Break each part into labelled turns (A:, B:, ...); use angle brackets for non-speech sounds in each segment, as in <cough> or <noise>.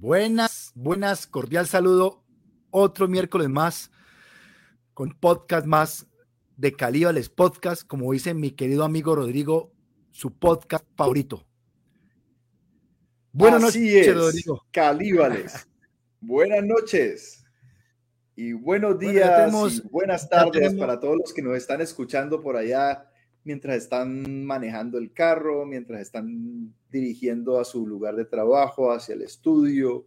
A: Buenas, buenas, cordial saludo. Otro miércoles más con podcast más de Calíbales Podcast, como dice mi querido amigo Rodrigo, su podcast favorito.
B: Buenas noches, Rodrigo. Calíbales. <laughs> Buenas noches. Y buenos días y buenas tardes para todos los que nos están escuchando por allá mientras están manejando el carro, mientras están dirigiendo a su lugar de trabajo, hacia el estudio,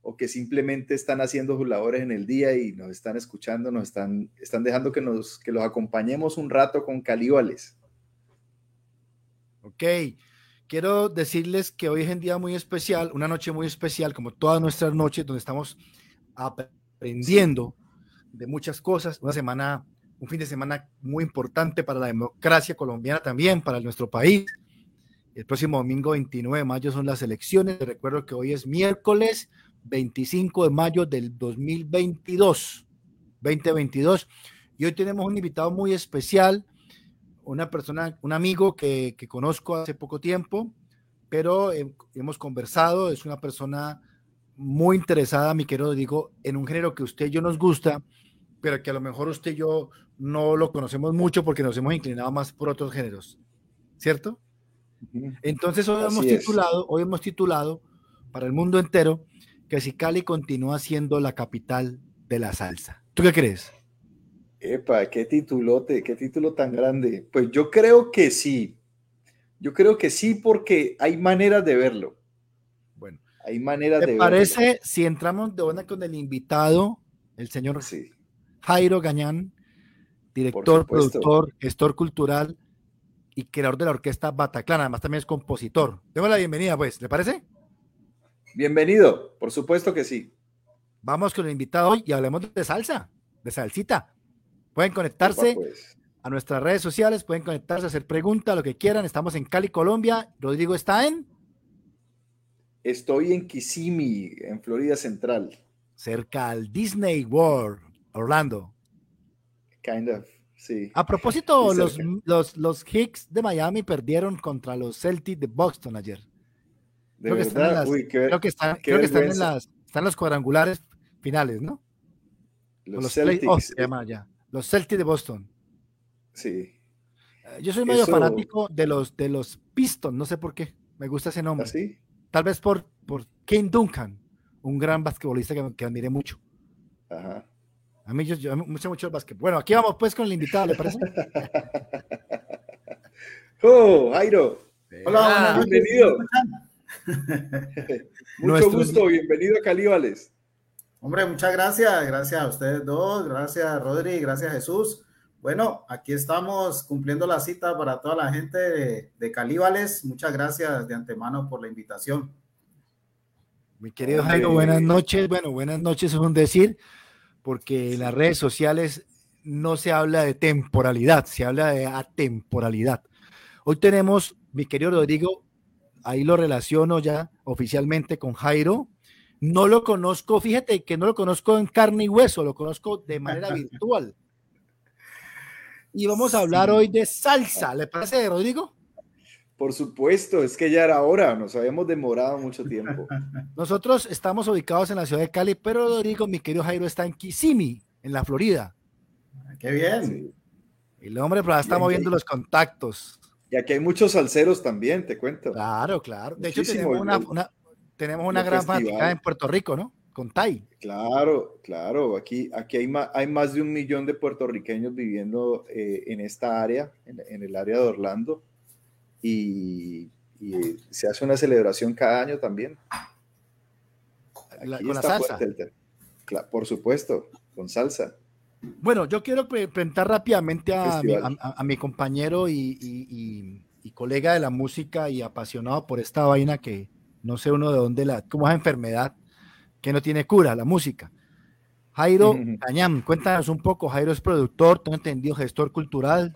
B: o que simplemente están haciendo sus labores en el día y nos están escuchando, nos están, están dejando que, nos, que los acompañemos un rato con calíbales.
A: Ok, quiero decirles que hoy es un día muy especial, una noche muy especial, como todas nuestras noches, donde estamos aprendiendo de muchas cosas, una semana un fin de semana muy importante para la democracia colombiana también, para nuestro país. El próximo domingo 29 de mayo son las elecciones. recuerdo que hoy es miércoles 25 de mayo del 2022. 2022. Y hoy tenemos un invitado muy especial, una persona, un amigo que conozco hace poco tiempo, pero hemos conversado, es una persona muy interesada, mi querido digo, en un género que usted y yo nos gusta, pero que a lo mejor usted y yo no lo conocemos mucho porque nos hemos inclinado más por otros géneros, ¿cierto? Entonces hoy hemos titulado, hoy hemos titulado para el mundo entero que si Cali continúa siendo la capital de la salsa. ¿Tú qué crees?
B: Epa, qué titulote, qué título tan grande. Pues yo creo que sí. Yo creo que sí porque hay maneras de verlo.
A: Bueno,
B: hay maneras
A: de verlo. ¿Te parece si entramos de una con el invitado, el señor sí. Jairo Gañán, director, productor, gestor cultural y creador de la orquesta Bataclan. Además, también es compositor. Demos la bienvenida, pues, ¿le parece?
B: Bienvenido, por supuesto que sí.
A: Vamos con el invitado hoy y hablemos de salsa, de salsita. Pueden conectarse pues. a nuestras redes sociales, pueden conectarse, hacer preguntas, lo que quieran. Estamos en Cali, Colombia. Rodrigo está en.
B: Estoy en Kissimmee, en Florida Central.
A: Cerca al Disney World, Orlando.
B: Kind of, sí.
A: A propósito, los, los, los Hicks de Miami perdieron contra los Celtics de Boston ayer. creo, que están en las, creo que están, creo que están en las están los cuadrangulares finales, ¿no? Los, Celtics. Los Celtics de Boston.
B: Sí.
A: Eh, yo soy medio fanático de los de los Pistons, no sé por qué. Me gusta ese nombre.
B: ¿Ah,
A: Tal vez por, por Ken Duncan, un gran basquetbolista que, que admiré mucho.
B: Ajá.
A: A mí yo, yo me gusta mucho el básquet. Bueno, aquí vamos pues con el invitado, ¿le parece? <laughs>
B: oh, Jairo. Hola, bienvenido. <laughs> Mucho gusto, bienvenido a Calíbales.
C: Hombre, muchas gracias, gracias a ustedes dos, gracias Rodri, gracias Jesús. Bueno, aquí estamos cumpliendo la cita para toda la gente de, de Calíbales. Muchas gracias de antemano por la invitación.
A: Mi querido Jairo, buenas noches. Bueno, buenas noches es un decir porque en las redes sociales no se habla de temporalidad, se habla de atemporalidad. Hoy tenemos, mi querido Rodrigo, ahí lo relaciono ya oficialmente con Jairo. No lo conozco, fíjate que no lo conozco en carne y hueso, lo conozco de manera <laughs> virtual. Y vamos a hablar hoy de salsa, ¿le parece, Rodrigo?
B: Por supuesto, es que ya era hora, nos habíamos demorado mucho tiempo. <laughs>
A: Nosotros estamos ubicados en la ciudad de Cali, pero Rodrigo, mi querido Jairo, está en Kissimmee, en la Florida.
C: Qué bien.
A: Y el hombre pero está moviendo los contactos.
B: Y aquí hay muchos salseros también, te cuento.
A: Claro, claro. De hecho, tenemos una, tenemos una gran fanática en Puerto Rico, ¿no? Con Tai.
B: Claro, claro. Aquí, aquí hay, más, hay más de un millón de puertorriqueños viviendo eh, en esta área, en el área de Orlando y, se hace una celebración cada año también.
A: con la salsa.
B: por supuesto, con salsa.
A: Bueno, yo quiero presentar rápidamente a mi, compañero y, colega de la música y apasionado por esta vaina que no sé uno de dónde la, como es enfermedad que no tiene cura, la música. Jairo Cañam, cuéntanos un poco. Jairo es productor, tengo entendido, gestor cultural,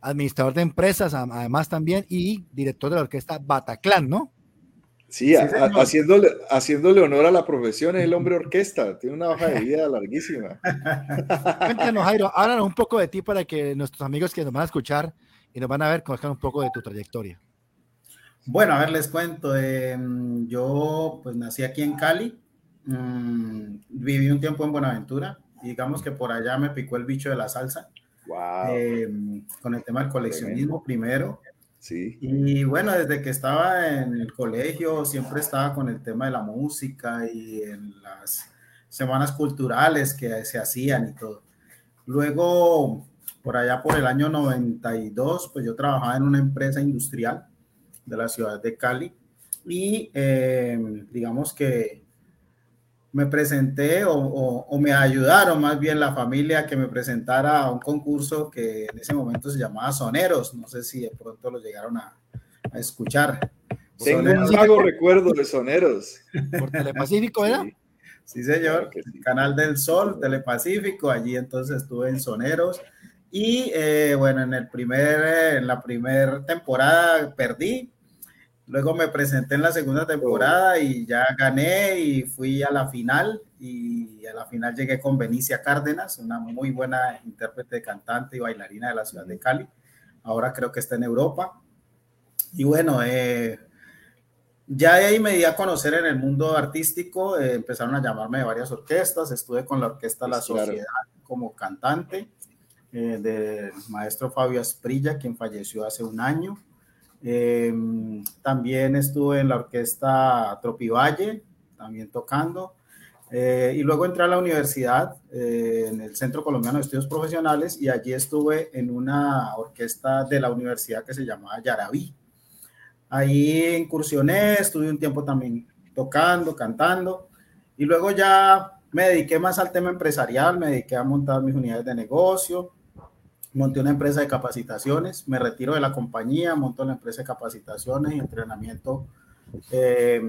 A: administrador de empresas, además también, y director de la orquesta Bataclan, ¿no?
B: Sí, haciéndole, haciéndole honor a la profesión, es el hombre orquesta, tiene una hoja de vida larguísima. <laughs>
A: Cuéntanos, Jairo, háblanos un poco de ti para que nuestros amigos que nos van a escuchar y nos van a ver conozcan un poco de tu trayectoria.
C: Bueno, a ver, les cuento. Em, yo pues nací aquí en Cali, mm, viví un tiempo en Buenaventura, digamos que por allá me picó el bicho de la salsa. Wow. Em, con el tema del coleccionismo primero.
B: Sí.
C: Y bueno, desde que estaba en el colegio siempre estaba con el tema de la música y en las semanas culturales que se hacían y todo. Luego, por allá por el año 92, pues yo trabajaba en una empresa industrial de la ciudad de Cali y em, digamos que me presenté o, me ayudaron más bien la familia que me presentara a un concurso que en ese momento se llamaba Soneros. No sé si de pronto lo llegaron a, escuchar.
B: Tengo un vago recuerdo de Soneros.
A: ¿Por Telepacífico era?
C: Sí, señor. Canal del Sol, Telepacífico. Allí entonces estuve en Soneros. Y eh, bueno, en, el primer, en la primera temporada perdí, Luego me presenté en la segunda temporada y ya gané y fui a la final y a la final llegué con Benicia Cárdenas, una muy buena intérprete, cantante y bailarina de la ciudad de Cali. Ahora creo que está en Europa. Y bueno, eh, ya ahí me di a conocer en el mundo artístico, eh, empezaron a llamarme de varias orquestas, estuve con la orquesta La Sociedad como cantante eh, del maestro Fabio Asprilla, quien falleció hace un año. Em, también estuve en la orquesta Tropivalle, también tocando. Eh, y luego entré a la universidad, eh, en el Centro Colombiano de Estudios Profesionales, y allí estuve en una orquesta de la universidad que se llamaba Yarabí. Ahí incursioné, estuve un tiempo también tocando, cantando, y luego ya me dediqué más al tema empresarial, me dediqué a montar mis unidades de negocio, monté una empresa de capacitaciones, me retiro de la compañía, monto la empresa de capacitaciones y entrenamiento, eh,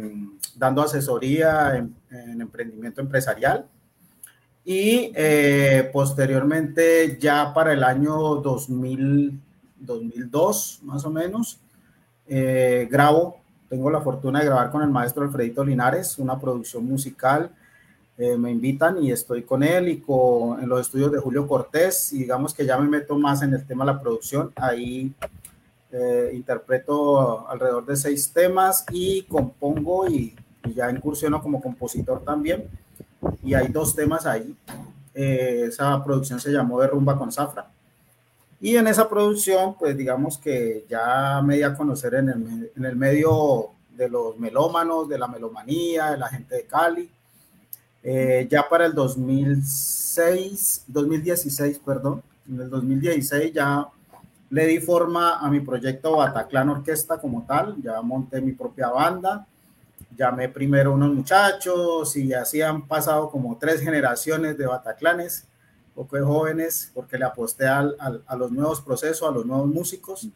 C: dando asesoría en, emprendimiento empresarial. Y eh, posteriormente, ya para el año 2000, 2002, más o menos, eh, grabo, tengo la fortuna de grabar con el maestro Alfredito Linares, una producción musical eh, me invitan y estoy con él y con, en los estudios de Julio Cortés digamos que ya me meto más en el tema de la producción. Ahí eh, interpreto alrededor de seis temas y compongo y, ya incursiono como compositor también. Y hay dos temas ahí. Eh, esa producción se llamó De Rumba con Zafra. Y en esa producción, pues digamos que ya me di a conocer en el, en el medio de los melómanos, de la melomanía, de la gente de Cali eh, ya para el 2006, 2016, perdón, en el 2016 ya le di forma a mi proyecto Bataclan Orquesta como tal, ya monté mi propia banda, llamé primero unos muchachos y así han pasado como tres generaciones de Bataclanes, poco de jóvenes, porque le aposté al, a los nuevos procesos, a los nuevos músicos.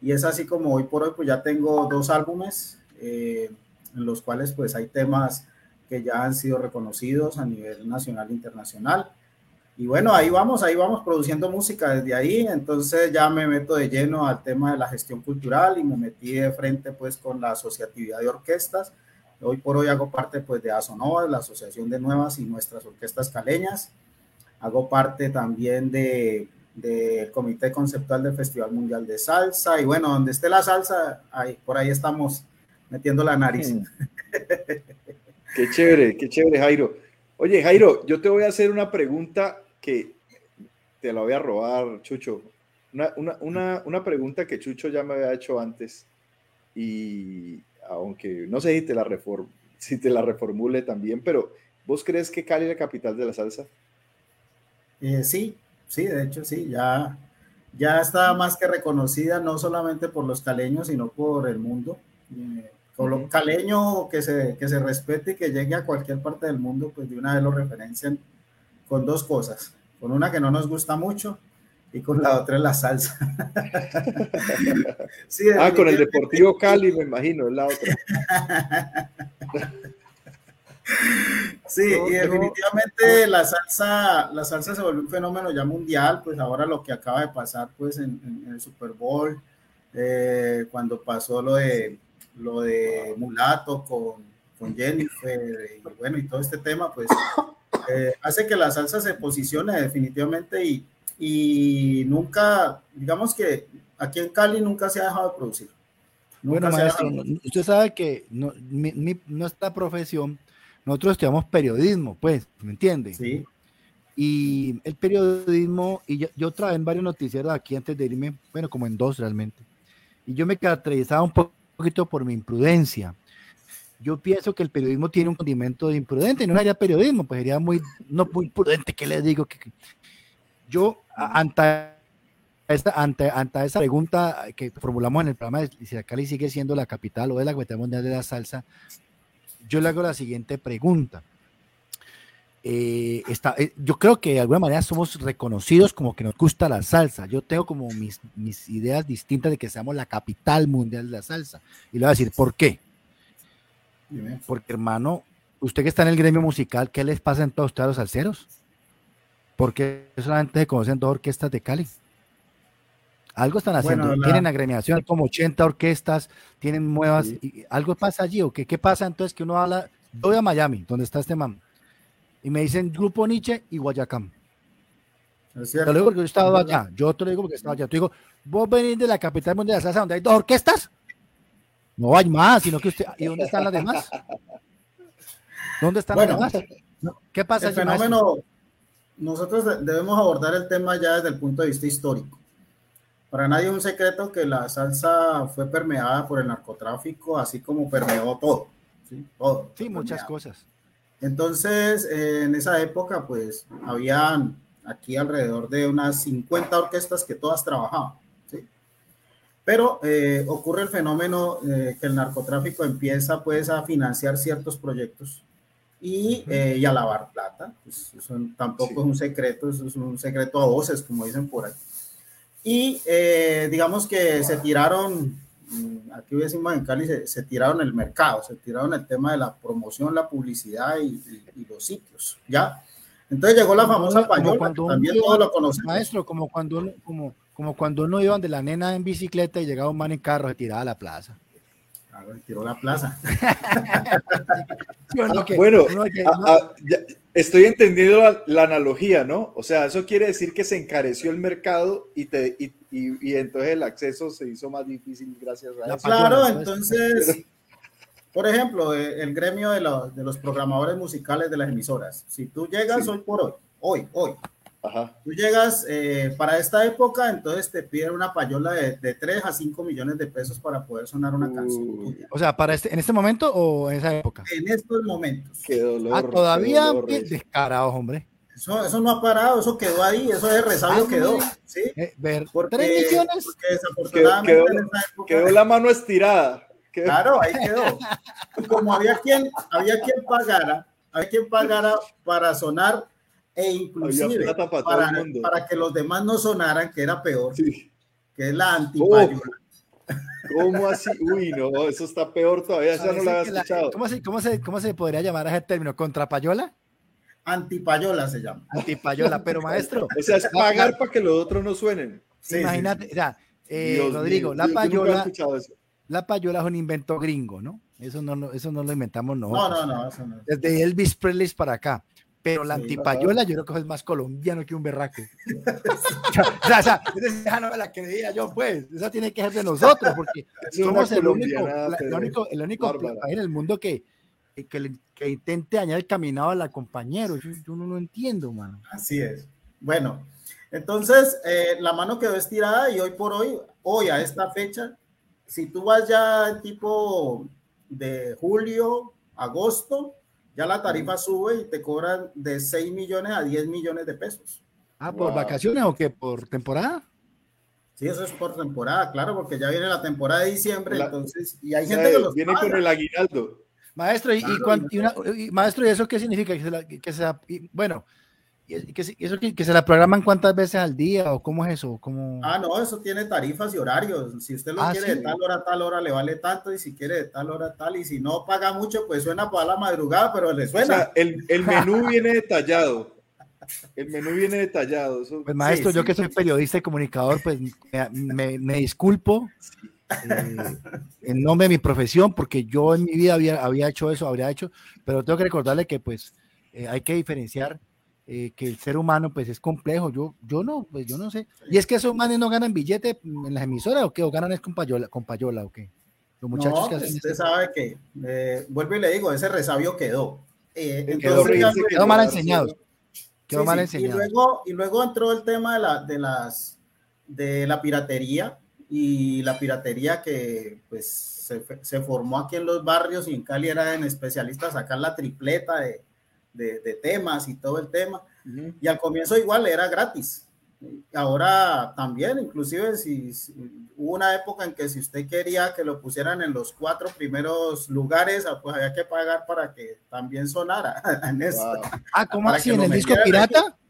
C: Y es así como hoy por hoy, pues ya tengo dos álbumes eh, en los cuales pues hay temas que ya han sido reconocidos a nivel nacional e internacional. Y bueno, ahí vamos, ahí vamos produciendo música desde ahí, entonces ya me meto de lleno al tema de la gestión cultural y me metí de frente pues con la asociatividad de orquestas. Hoy por hoy hago parte pues de ASONOVA, la Asociación de Nuevas y Nuestras Orquestas Caleñas. Hago parte también de del Comité Conceptual del Festival Mundial de Salsa y bueno, donde esté la salsa, ahí, por ahí estamos metiendo la nariz. Mm. <laughs>
B: Qué chévere, qué chévere, Jairo. Oye, Jairo, yo te voy a hacer una pregunta que te la voy a robar, Chucho. Una, pregunta que Chucho ya me había hecho antes y aunque no sé si te la, reform, si te la reformule también, pero ¿vos crees que Cali es la capital de la salsa?
C: Eh, sí, sí, de hecho sí, ya, ya está más que reconocida no solamente por los caleños, sino por el mundo. Eh, con caleño que se, que se respete y que llegue a cualquier parte del mundo, pues de una vez lo referencian con dos cosas, con una que no nos gusta mucho y con la otra es la salsa. <laughs>
B: ah, con el Deportivo Cali, me imagino, es la otra. <laughs>
C: Sí, y definitivamente la salsa, la salsa se volvió un fenómeno ya mundial, pues ahora lo que acaba de pasar pues en, el Super Bowl, eh, cuando pasó lo de lo de Mulato con, con Jennifer y bueno, y todo este tema, pues eh, hace que la salsa se posicione definitivamente y, y nunca, digamos que aquí en Cali nunca se ha dejado de producir.
A: bueno, maestro, usted sabe que no, nuestra profesión, nosotros estudiamos periodismo, pues, ¿me entiende?
C: Sí.
A: Y el periodismo, y yo, trabajé en varios noticieros aquí antes de irme, bueno, como en dos realmente. Y yo me caracterizaba un poquito por mi imprudencia. Yo pienso que el periodismo tiene un condimento de imprudente, no sería periodismo, pues sería muy, no muy prudente, ¿qué le digo? Que, yo, ante esta, ante, ante esa pregunta que formulamos en el programa de si sigue siendo la capital o es la capital mundial de la salsa, yo le hago la siguiente pregunta. Eh, está, eh, yo creo que de alguna manera somos reconocidos como que nos gusta la salsa. Yo tengo como mis, mis ideas distintas de que seamos la capital mundial de la salsa. Y le voy a decir, ¿por qué? Porque, hermano, usted que está en el gremio musical, ¿qué les pasa en todos ustedes los salseros? Porque solamente se conocen dos orquestas de Cali. Algo están haciendo. Tienen agremiación, como 80 orquestas, tienen nuevas. Y, ¿Algo pasa allí o qué? ¿Qué pasa entonces que uno habla? Voy a Miami, donde está este man y me dicen Grupo Nietzsche y Guayacán. te lo digo porque yo estaba allá. Yo te lo digo porque estaba allá. Te digo, vos venís de la capital mundial de la salsa donde hay dos orquestas. No hay más, sino que usted. ¿Y dónde están las demás? ¿Dónde están las demás? ¿Qué pasa?
C: El fenómeno, nosotros debemos abordar el tema ya desde el punto de vista histórico. Para nadie es un secreto que la salsa fue permeada por el narcotráfico, así como permeó todo.
A: Sí, todo, sí muchas cosas.
C: Entonces, en esa época, pues, habían aquí alrededor de unas 50 orquestas que todas trabajaban, ¿sí? Pero eh, ocurre el fenómeno eh, que el narcotráfico empieza, pues, a financiar ciertos proyectos y, eh, a lavar plata. Pues, eso tampoco es un secreto, eso es un secreto a voces, como dicen por ahí. Y digamos que se tiraron aquí decimos en Cali, se, tiraron el mercado, se tiraron el tema de la promoción, la publicidad y, los sitios, ¿ya? Entonces llegó la famosa payola, también todos lo conocemos.
A: Maestro, como cuando, como, como cuando uno iba de la nena en bicicleta y llegaba un man en carro, se tiraba a la plaza.
C: Claro, tiró la plaza.
B: bueno, estoy entendiendo la, analogía, ¿no? O sea, eso quiere decir que se encareció el mercado y, te, y, y, entonces el acceso se hizo más difícil gracias a
C: eso. Claro, entonces, por ejemplo, eh, el gremio de, de los programadores musicales de las emisoras, si tú llegas hoy por hoy, hoy, hoy, Tú llegas eh, para esta época, entonces te piden una payola de, de 3 a 5 millones de pesos para poder sonar una canción.
A: O sea, para este, ¿en este momento o en esa época?
C: En estos momentos.
A: Qué dolor. Ah, todavía qué descarados, hombre.
C: Eso, eso, no ha parado, eso quedó ahí, eso de resabio quedó. ¿sí?
A: Eh, ver, porque, ¿Tres millones?
B: Porque desafortunadamente quedó, en esa época, quedó la mano estirada.
C: Claro, ahí quedó. Como había quien, había quien pagara, había quien pagara para sonar e inclusive para, que los demás no sonaran, que era peor, que es la antipayola.
B: ¿Cómo así? Uy, no, eso está peor todavía, eso no lo había escuchado.
A: ¿cómo, se, cómo, se, ¿Cómo se podría llamar a ese término? ¿Contrapayola?
C: Antipayola se llama.
A: Antipayola, pero maestro. <laughs>
B: o sea, es pagar para que los otros no suenen.
A: Imagínate, eh, Rodrigo, la payola, la payola es un invento gringo, ¿no? Eso no, eso no lo inventamos nosotros.
C: No, no, no, eso no.
A: Desde Elvis Presley para acá pero la antipayola yo creo que es más colombiano que un berraco. o sea, esa, esa no me la creía yo, pues. Esa tiene que ser de nosotros, porque <laughs> somos el único, el único, el único país en el mundo que, que, que, intente añadir el caminado al compañero. Yo, yo, no lo entiendo, mano.
C: Así es. Bueno, entonces eh, la mano quedó estirada y hoy por hoy, hoy a esta fecha, si tú vas ya tipo de julio, agosto, ya la tarifa sube y te cobran de 6 millones a 10 millones de pesos.
A: Ah, ¿por vacaciones o qué? ¿Por temporada?
C: Sí, eso es por temporada, claro, porque ya viene la temporada de diciembre, entonces, y hay gente que los
B: Viene con el aguinaldo.
A: Maestro, y, maestro, ¿y eso qué significa? Que que se bueno, que, eso que, se la programan cuántas veces al día o cómo es eso? ¿Cómo...
C: Ah, no, eso tiene tarifas y horarios. Si usted lo ah, quiere de tal hora a tal hora, le vale tanto, y si quiere de tal hora a tal, y si no paga mucho, pues suena para la madrugada, pero le suena. O sea,
B: el, el menú <laughs> viene detallado. El menú viene detallado.
A: Pues maestro, yo que soy periodista y comunicador, pues me, me, disculpo eh, en nombre de mi profesión, porque yo en mi vida había, había hecho eso, habría hecho, pero tengo que recordarle que pues eh, hay que diferenciar eh, que el ser humano pues es complejo. Yo, yo no, pues yo no sé. Y es que esos manes no ganan billete en las emisoras o qué, o ganan es con payola, con payola o qué.
C: Los muchachos no, que hacen usted sabe que, eh, vuelvo y le digo, ese resabio quedó. Eh, entonces, quedó, mal enseñado. Quedó mal enseñado. Y luego, y luego entró el tema de, la, de, las, de la piratería y la piratería que pues se, se, formó aquí en los barrios y en Cali era en especialistas a sacar la tripleta de, de, de, temas y todo el tema. Y al comienzo igual era gratis. Ahora también, inclusive si, hubo una época en que si usted quería que lo pusieran en los cuatro primeros lugares, ah, pues había que pagar para que también sonara <laughs> en eso.
A: Ah, ¿cómo así? ¿En el disco pirata? <laughs>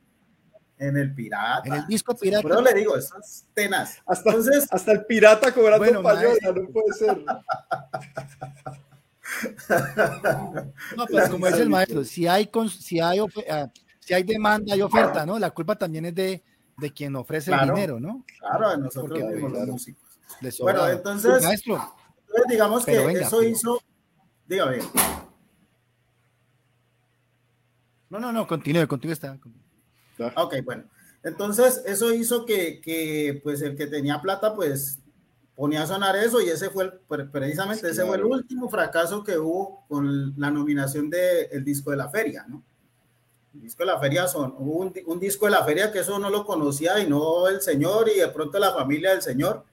C: En el pirata.
A: En el disco pirata.
C: Pero le digo, eso es tenaz.
B: Hasta, Entonces, hasta el pirata cobrando bueno, payola, no puede ser. <laughs> <laughs>
A: No, pues como dice el maestro, si hay, si hay, ah, si hay demanda y oferta, ¿no? La culpa también es de, de quien ofrece el dinero, ¿no?
C: Claro, de nosotros mismos los músicos. Bueno, entonces, maestro, digamos que eso hizo, dígame.
A: No, no, no, continúe, continúe. Está.
C: Ok, bueno. Entonces, eso hizo que, que, pues, el que tenía plata, pues, ponía a sonar eso y ese fue, el, precisamente, ese fue el último fracaso que hubo con la nominación del el disco de la feria, ¿no? El disco de la feria son, hubo un, un, disco de la feria que eso no lo conocía y no el señor y de pronto la familia del señor.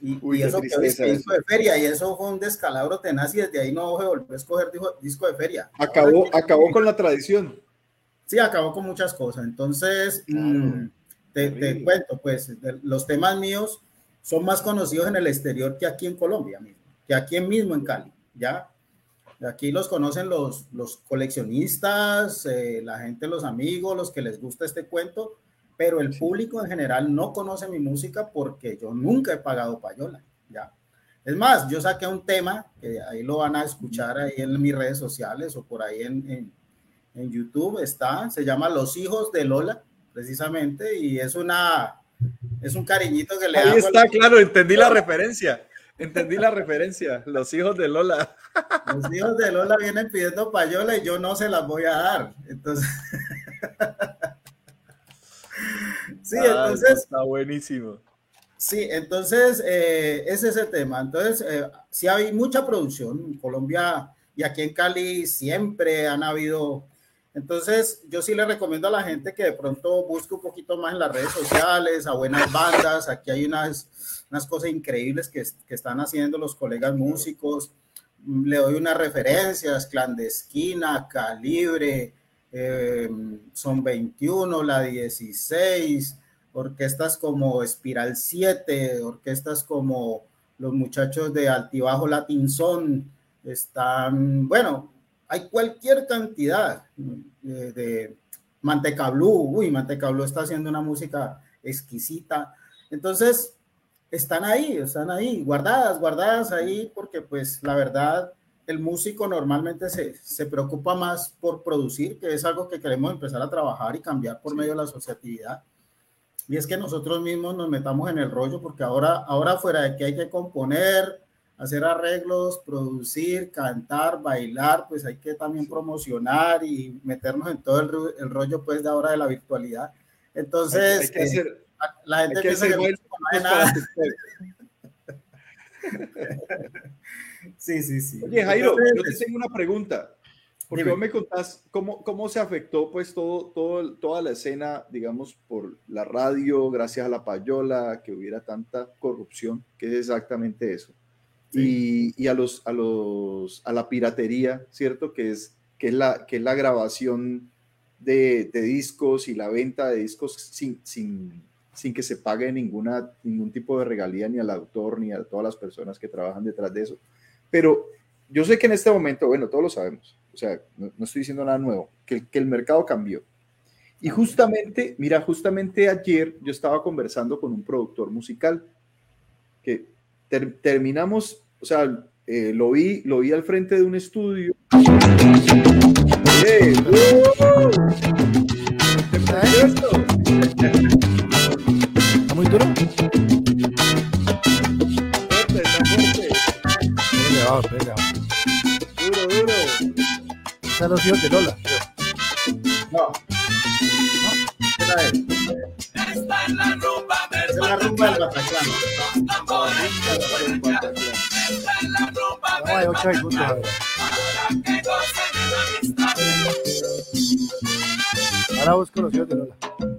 C: Y, y eso que es disco de feria y eso fue un descalabro tenaz y desde ahí no se volvió a escoger disco, de feria.
B: Acabó, acabó con la tradición.
C: Sí, acabó con muchas cosas. Entonces, mm, te, te, cuento, pues, los temas míos son más conocidos en el exterior que aquí en Colombia mismo, que aquí mismo en Cali, ¿ya? Aquí los conocen los, los coleccionistas, eh, la gente, los amigos, los que les gusta este cuento, pero el público en general no conoce mi música porque yo nunca he pagado payola, ¿ya? Es más, yo saqué un tema, que ahí lo van a escuchar ahí en mis redes sociales o por ahí en, en, en YouTube, está, se llama Los Hijos de Lola, precisamente, y es una, es un cariñito que le
B: Ahí está, claro, entendí la referencia. Entendí la referencia, los hijos de Lola.
C: Los hijos de Lola vienen pidiendo payola y yo no se las voy a dar. Entonces. <laughs>
B: sí, entonces. Está buenísimo.
C: Sí, entonces eh, ese es el tema. Entonces, eh, sí hay mucha producción. En Colombia y aquí en Cali siempre han habido. Entonces, yo sí le recomiendo a la gente que de pronto busque un poquito más en las redes sociales, a buenas bandas. Aquí hay unas unas cosas increíbles que, que están haciendo los colegas músicos. Le doy unas referencias, Clandestina, Calibre, eh, Son 21, La 16, orquestas como Espiral 7, orquestas como los muchachos de Altibajo Latin Son, están, bueno, hay cualquier cantidad de, de Manteca Blue, uy, Manteca Blue está haciendo una música exquisita. Entonces, están ahí, están ahí, guardadas, guardadas ahí, porque pues la verdad, el músico normalmente se, se preocupa más por producir, que es algo que queremos empezar a trabajar y cambiar por medio de la asociatividad. Y es que nosotros mismos nos metamos en el rollo, porque ahora, ahora fuera de que hay que componer, hacer arreglos, producir, cantar, bailar, pues hay que también promocionar y meternos en todo el, el rollo pues de ahora de la virtualidad. Entonces, hay que, hacer, eh, la gente piensa que <laughs> sí, sí, sí.
B: Oye, Jairo, yo te tengo una pregunta. Porque vos me contás cómo, cómo se afectó pues todo, todo, toda la escena, digamos, por la radio, gracias a la payola, que hubiera tanta corrupción, que es exactamente eso. Y, y, a, los, a, los, a la piratería, ¿cierto? Que es, que es, la, que es la grabación de, de discos y la venta de discos sin, sin, sin que se pague ninguna, ningún tipo de regalía ni al autor ni a todas las personas que trabajan detrás de eso. Pero yo sé que en este momento, bueno, todos lo sabemos, o sea, no, estoy diciendo nada nuevo, que, que, el mercado cambió. Y justamente, mira, justamente ayer yo estaba conversando con un productor musical que terminamos, o sea, eh, lo, vi, lo vi al frente de un estudio. ¡Eh!
A: muy duro.
B: Fuerte, está fuerte.
A: Elevado, elevado.
B: Duro, duro.
A: Esa no es de Lola.
C: No. ¿No? Esta es la rumba del Esta es la rumba del Bataclan.
A: Ahora busco los de Lola.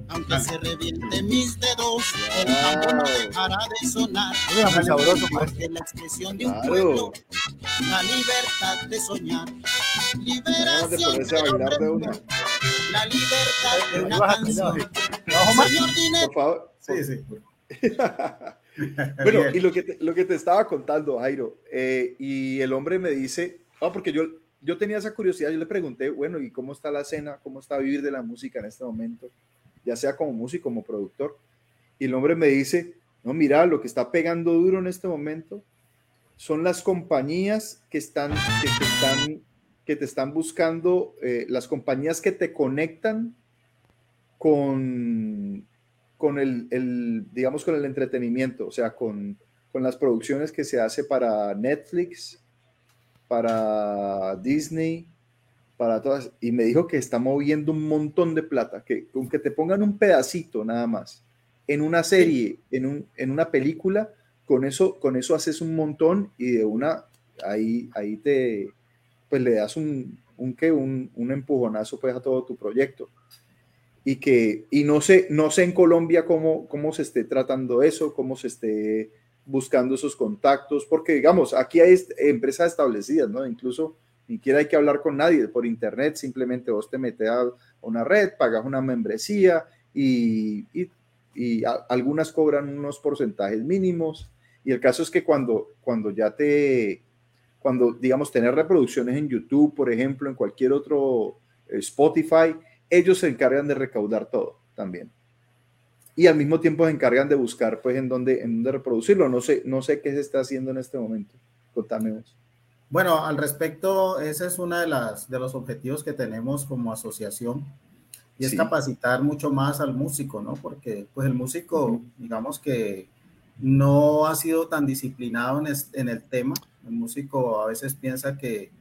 D: Aunque se revienten mis dedos, el tambor no dejará de sonar.
A: sabroso,
D: Porque la expresión de un pueblo, la libertad de soñar. Liberación de hombre, de una. La libertad de una canción. Señor Dinero.
B: Por favor. Sí, sí. <laughs> <laughs> bueno, y lo que, te, lo que te estaba contando, Jairo, eh, y el hombre me dice, ah, porque yo, yo tenía esa curiosidad, yo le pregunté, bueno, ¿y cómo está la escena? ¿Cómo está vivir de la música en este momento? Ya sea como músico, como productor. Y el hombre me dice, no, mira, lo que está pegando duro en este momento son las compañías que están, que te están, que te están buscando, eh, las compañías que te conectan con, con el, digamos, con el entretenimiento, o sea, con, con las producciones que se hace para Netflix, para Disney, para todas, y me dijo que está moviendo un montón de plata, que aunque te pongan un pedacito nada más en una serie, en, un, en una película, con eso, con eso haces un montón y de una, ahí, ahí te, pues le das un, un, un, un empujonazo pues a todo tu proyecto y que y no sé no sé en Colombia cómo cómo se esté tratando eso cómo se esté buscando esos contactos porque digamos aquí hay empresas establecidas no incluso ni siquiera hay que hablar con nadie por internet simplemente vos te metes a una red pagas una membresía y, y, y algunas cobran unos porcentajes mínimos. Y el caso es que cuando cuando ya te cuando digamos tener reproducciones en YouTube por ejemplo en cualquier otro eh, Spotify ellos se encargan de recaudar todo también. Y al mismo tiempo se encargan de buscar pues en dónde, en dónde reproducirlo. No sé, no sé qué se está haciendo en este momento. Contame
C: Bueno, al respecto, ese es uno de, las, de los objetivos que tenemos como asociación y es capacitar mucho más al músico, ¿no? Porque pues el músico, digamos que no ha sido tan disciplinado en, en el tema. El músico a veces piensa que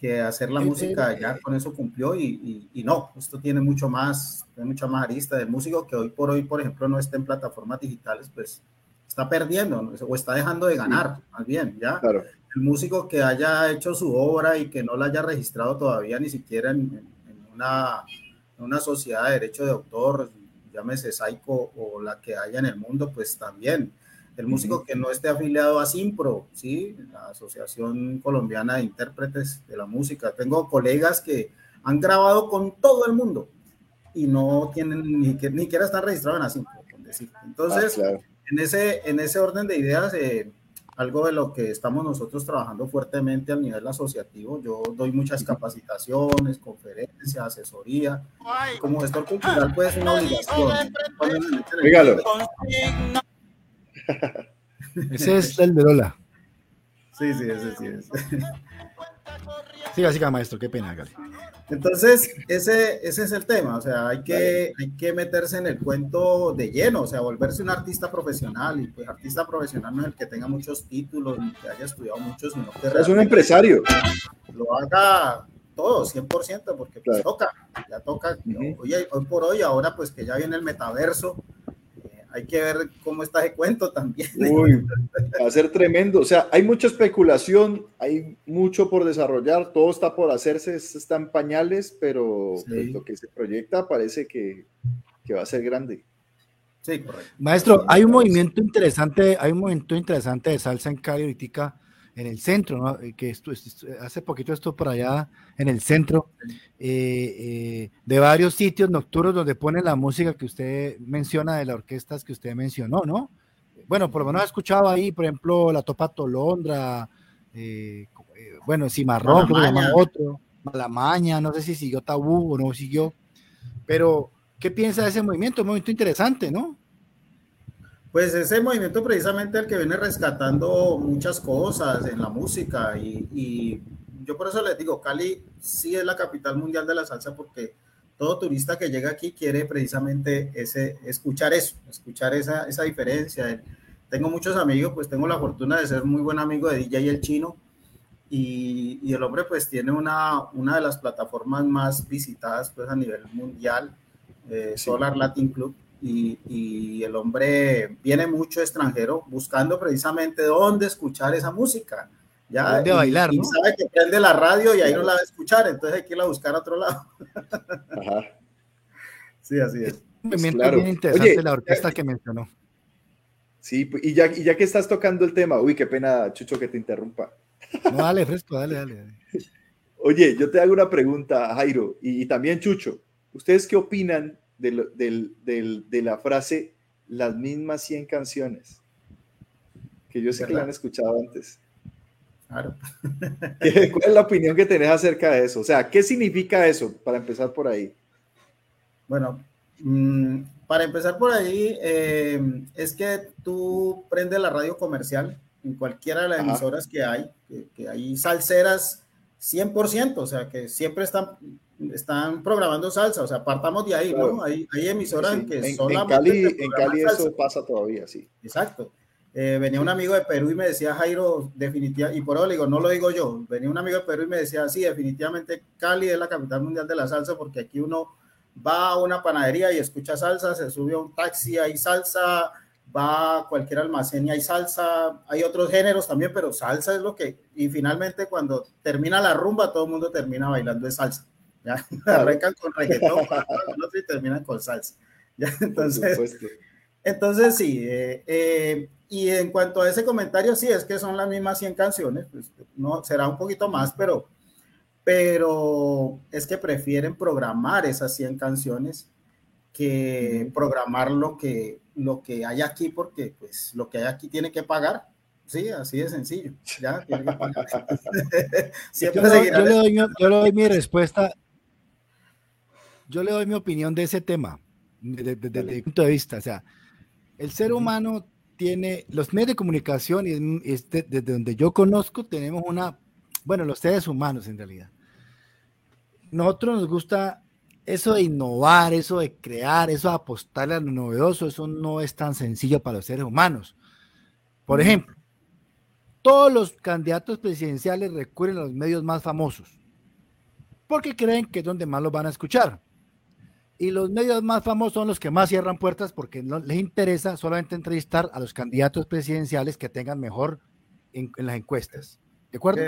C: que hacer la música ya con eso cumplió y, y, no, esto tiene mucho más, tiene mucha más arista de músico que hoy por hoy, por ejemplo, no está en plataformas digitales, pues está perdiendo o está dejando de ganar, más bien, ¿ya? El músico que haya hecho su obra y que no la haya registrado todavía ni siquiera en, una, en una sociedad de derecho de autor, llámese Saico o la que haya en el mundo, pues también el músico que no esté afiliado a SIMPRO, ¿sí? la Asociación Colombiana de Intérpretes de la Música. Tengo colegas que han grabado con todo el mundo y no tienen ni, ni siquiera están registrados en ASIMPRO, decir. Entonces, ah, en, ese, en ese orden de ideas, eh, algo de lo que estamos nosotros trabajando fuertemente a nivel asociativo. Yo doy muchas capacitaciones, conferencias, asesoría. Como gestor cultural, pues es una obligación.
B: Dígalo. <laughs>
A: Ese es el de Lola.
C: Sí, sí, ese sí es. <laughs>
A: Sí, básica maestro, qué pena, Gali.
C: Entonces, ese, ese es el tema, o sea, hay que, hay que meterse en el cuento de lleno, o sea, volverse un artista profesional, y pues artista profesional no es el que tenga muchos títulos, ni que haya estudiado muchos, sino que
B: es un empresario.
C: Lo haga todo, 100%, porque pues toca, ya toca, hoy, hoy por hoy, ahora pues que ya viene el metaverso, hay que ver cómo está ese cuento también. <laughs>
B: Uy, va a ser tremendo. O sea, hay mucha especulación, hay mucho por desarrollar, todo está por hacerse, está en pañales, pero pues, lo que se proyecta parece que, que, va a ser grande.
A: Sí, correcto. Maestro, hay un movimiento interesante, hay un movimiento interesante de salsa en Cali ahorita en el centro, ¿no? Eh, que esto, hace poquito esto por allá en el centro, eh, eh, de varios sitios nocturnos donde ponen la música que usted menciona de las orquestas que usted mencionó, ¿no? Bueno, por lo menos he escuchado ahí, por ejemplo, la Topa Tolondra, bueno, Cimarrón, llama otro, Malamaña, no sé si siguió Tabú o no siguió, pero ¿qué piensa de ese movimiento? Un movimiento interesante, ¿no?
C: Pues ese movimiento precisamente el que viene rescatando muchas cosas en la música y, yo por eso les digo, Cali sí es la capital mundial de la salsa porque todo turista que llega aquí quiere precisamente ese, escuchar eso, escuchar esa, esa diferencia. Tengo muchos amigos, pues tengo la fortuna de ser muy buen amigo de DJ El Chino y, y el hombre pues tiene una, una de las plataformas más visitadas pues a nivel mundial, eh, Solar Latin Club y, el hombre viene mucho extranjero buscando precisamente dónde escuchar esa música. Ya, de bailar, y, sabe que prende la radio y ahí no la va a escuchar, entonces hay que irla a buscar a otro lado. Ajá. <laughs> Sí, así es.
A: Me pues bien interesante la orquesta que mencionó.
B: Sí, y ya, y ya que estás tocando el tema, uy, qué pena, Chucho, que te interrumpa.
A: No, dale, fresco, dale, dale. <laughs>
B: Oye, yo te hago una pregunta, Jairo, y, también Chucho. ¿Ustedes qué opinan de, la frase las mismas 100 canciones? Que yo sé que la han escuchado antes. Claro. <laughs> ¿Cuál es la opinión que tenés acerca de eso? O sea, ¿qué significa eso? Para empezar por ahí.
C: Bueno, mm, para empezar por ahí, eh, es que tú prendes la radio comercial en cualquiera de las emisoras que hay, que, hay salseras 100%, o sea, que siempre están, están programando salsa, o sea, partamos de ahí, ¿no? Hay, hay emisoras que
B: en, solamente en Cali, eso pasa todavía, sí.
C: Exacto. Eh, venía un amigo de Perú y me decía, Jairo, definitivamente, y por eso le digo, no lo digo yo, venía un amigo de Perú y me decía, sí, definitivamente Cali es la capital mundial de la salsa porque aquí uno va a una panadería y escucha salsa, se sube a un taxi, hay salsa, va a cualquier almacén y hay salsa, hay otros géneros también, pero salsa es lo que, y finalmente cuando termina la rumba, todo el mundo termina bailando de salsa. ¿ya? <laughs> Arrancan con reggaetón y terminan con salsa. ¿ya? Entonces, entonces sí, eh, eh, y en cuanto a ese comentario, sí, es que son las mismas 100 canciones, pues, no, será un poquito más, pero, pero es que prefieren programar esas 100 canciones que programar lo que, lo que hay aquí, porque pues lo que hay aquí tiene que pagar. Sí, así de sencillo. Ya, tiene que pagar. <laughs> <laughs>
A: yo, le doy, yo, le doy, mi respuesta. Yo le doy mi opinión de ese tema, desde, mi punto de vista. O sea, el ser humano tiene, los medios de comunicación, y desde donde yo conozco, tenemos una, bueno, los seres humanos en realidad. Nosotros nos gusta eso de innovar, eso de crear, eso de apostarle a lo novedoso, eso no es tan sencillo para los seres humanos. Por ejemplo, todos los candidatos presidenciales recurren a los medios más famosos porque creen que es donde más los van a escuchar. Y los medios más famosos son los que más cierran puertas porque no les interesa solamente entrevistar a los candidatos presidenciales que tengan mejor en, las encuestas. ¿De acuerdo?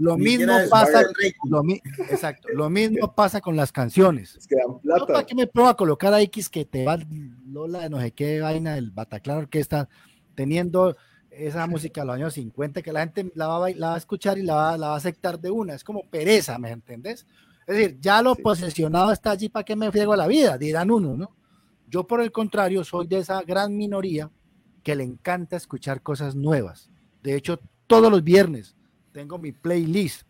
A: Lo mismo pasa, lo, exacto, lo mismo <laughs> pasa con las canciones. Es que plata. ¿Para qué me prueba a colocar a X que te va Lola de no sé qué vaina del Bataclan Orquesta teniendo esa música de los años 50 que la gente la va, la va a escuchar y la va, la va, a aceptar de una? Es como pereza, ¿me entendés? Es decir, ya lo posesionado está allí para que me friego la vida, dirán uno, ¿no? Yo por el contrario soy de esa gran minoría que le encanta escuchar cosas nuevas. De hecho, todos los viernes tengo mi playlist.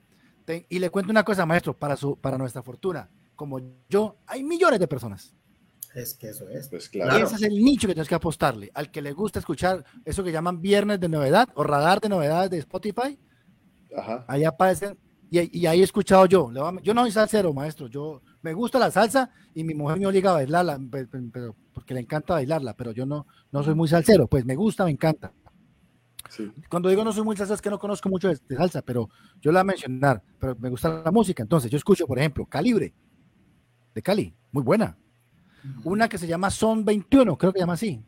A: y le cuento una cosa, maestro, para, su, para nuestra fortuna. Como yo, hay millones de personas.
C: Es que eso es.
A: Pues claro. Y ese es el nicho que tienes que apostarle. Al que le gusta escuchar eso que llaman viernes de novedad o radar de novedades de Spotify. Ajá. Ahí aparecen. Y, ahí he escuchado yo. Yo no soy salsero, maestro. Yo me gusta la salsa y mi mujer me obliga a bailarla, pero, porque le encanta bailarla, pero yo no, no soy muy salsero. Pues me gusta, me encanta. Cuando digo no soy muy salsa es que no conozco mucho de, salsa, pero yo la voy a mencionar, pero me gusta la música. Entonces yo escucho, por ejemplo, Calibre, de Cali, muy buena. Una que se llama Son 21, creo que se llama así.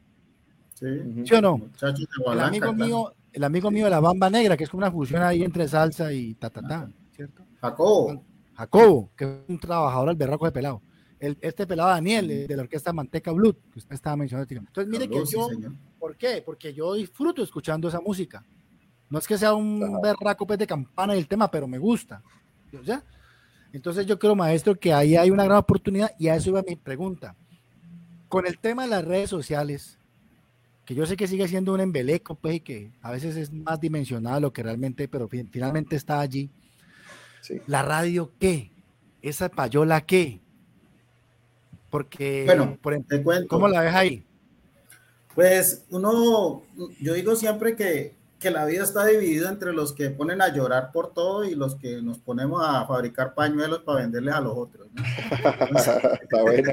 A: Sí, o no? El amigo, mío, el amigo mío de la Bamba Negra, que es como una fusión ahí entre salsa y ta, ta, ta, ¿cierto?
C: Jacobo.
A: Jacobo, que es un trabajador al berraco de pelado. El, este pelado Daniel, de la orquesta Manteca Blood, que usted estaba mencionando. Entonces, mire que yo, ¿Por qué? Porque yo disfruto escuchando esa música. No es que sea un berraco pues, de campana del tema, pero me gusta. ¿ya? Entonces yo creo, maestro, que ahí hay una gran oportunidad y a eso iba mi pregunta. Con el tema de las redes sociales, que yo sé que sigue siendo un embeleco, pues, y que a veces es más dimensionado lo que realmente, pero finalmente está allí. ¿La radio qué? ¿Esa payola qué? Porque,
C: bueno, por ejemplo,
A: ¿cómo la ves ahí?
C: Pues uno, yo digo siempre que, que, la vida está dividida entre los que ponen a llorar por todo y los que nos ponemos a fabricar pañuelos para venderles a los otros. <laughs> está bueno.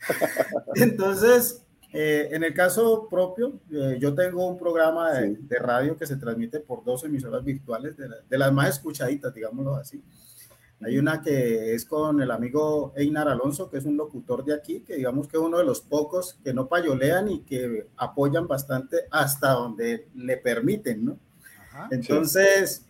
C: <laughs> Entonces, eh, en el caso propio, eh, yo tengo un programa de, de, radio que se transmite por dos emisoras virtuales, de, de las más escuchaditas, digámoslo así. Hay una que es con el amigo Einar Alonso, que es un locutor de aquí, que digamos que es uno de los pocos que no payolean y que apoyan bastante hasta donde le permiten, ¿no? Entonces,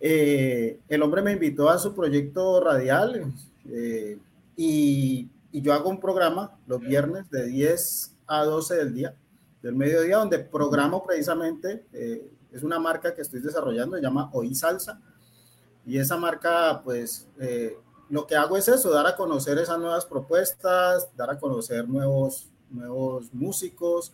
C: eh, el hombre me invitó a su proyecto radial eh, y, y, yo hago un programa los viernes de 10 a 12 del día, del mediodía, donde programo precisamente, eh, es una marca que estoy desarrollando, se llama Oí Salsa, y esa marca, pues, lo que hago es eso, dar a conocer esas nuevas propuestas, dar a conocer nuevos, nuevos músicos,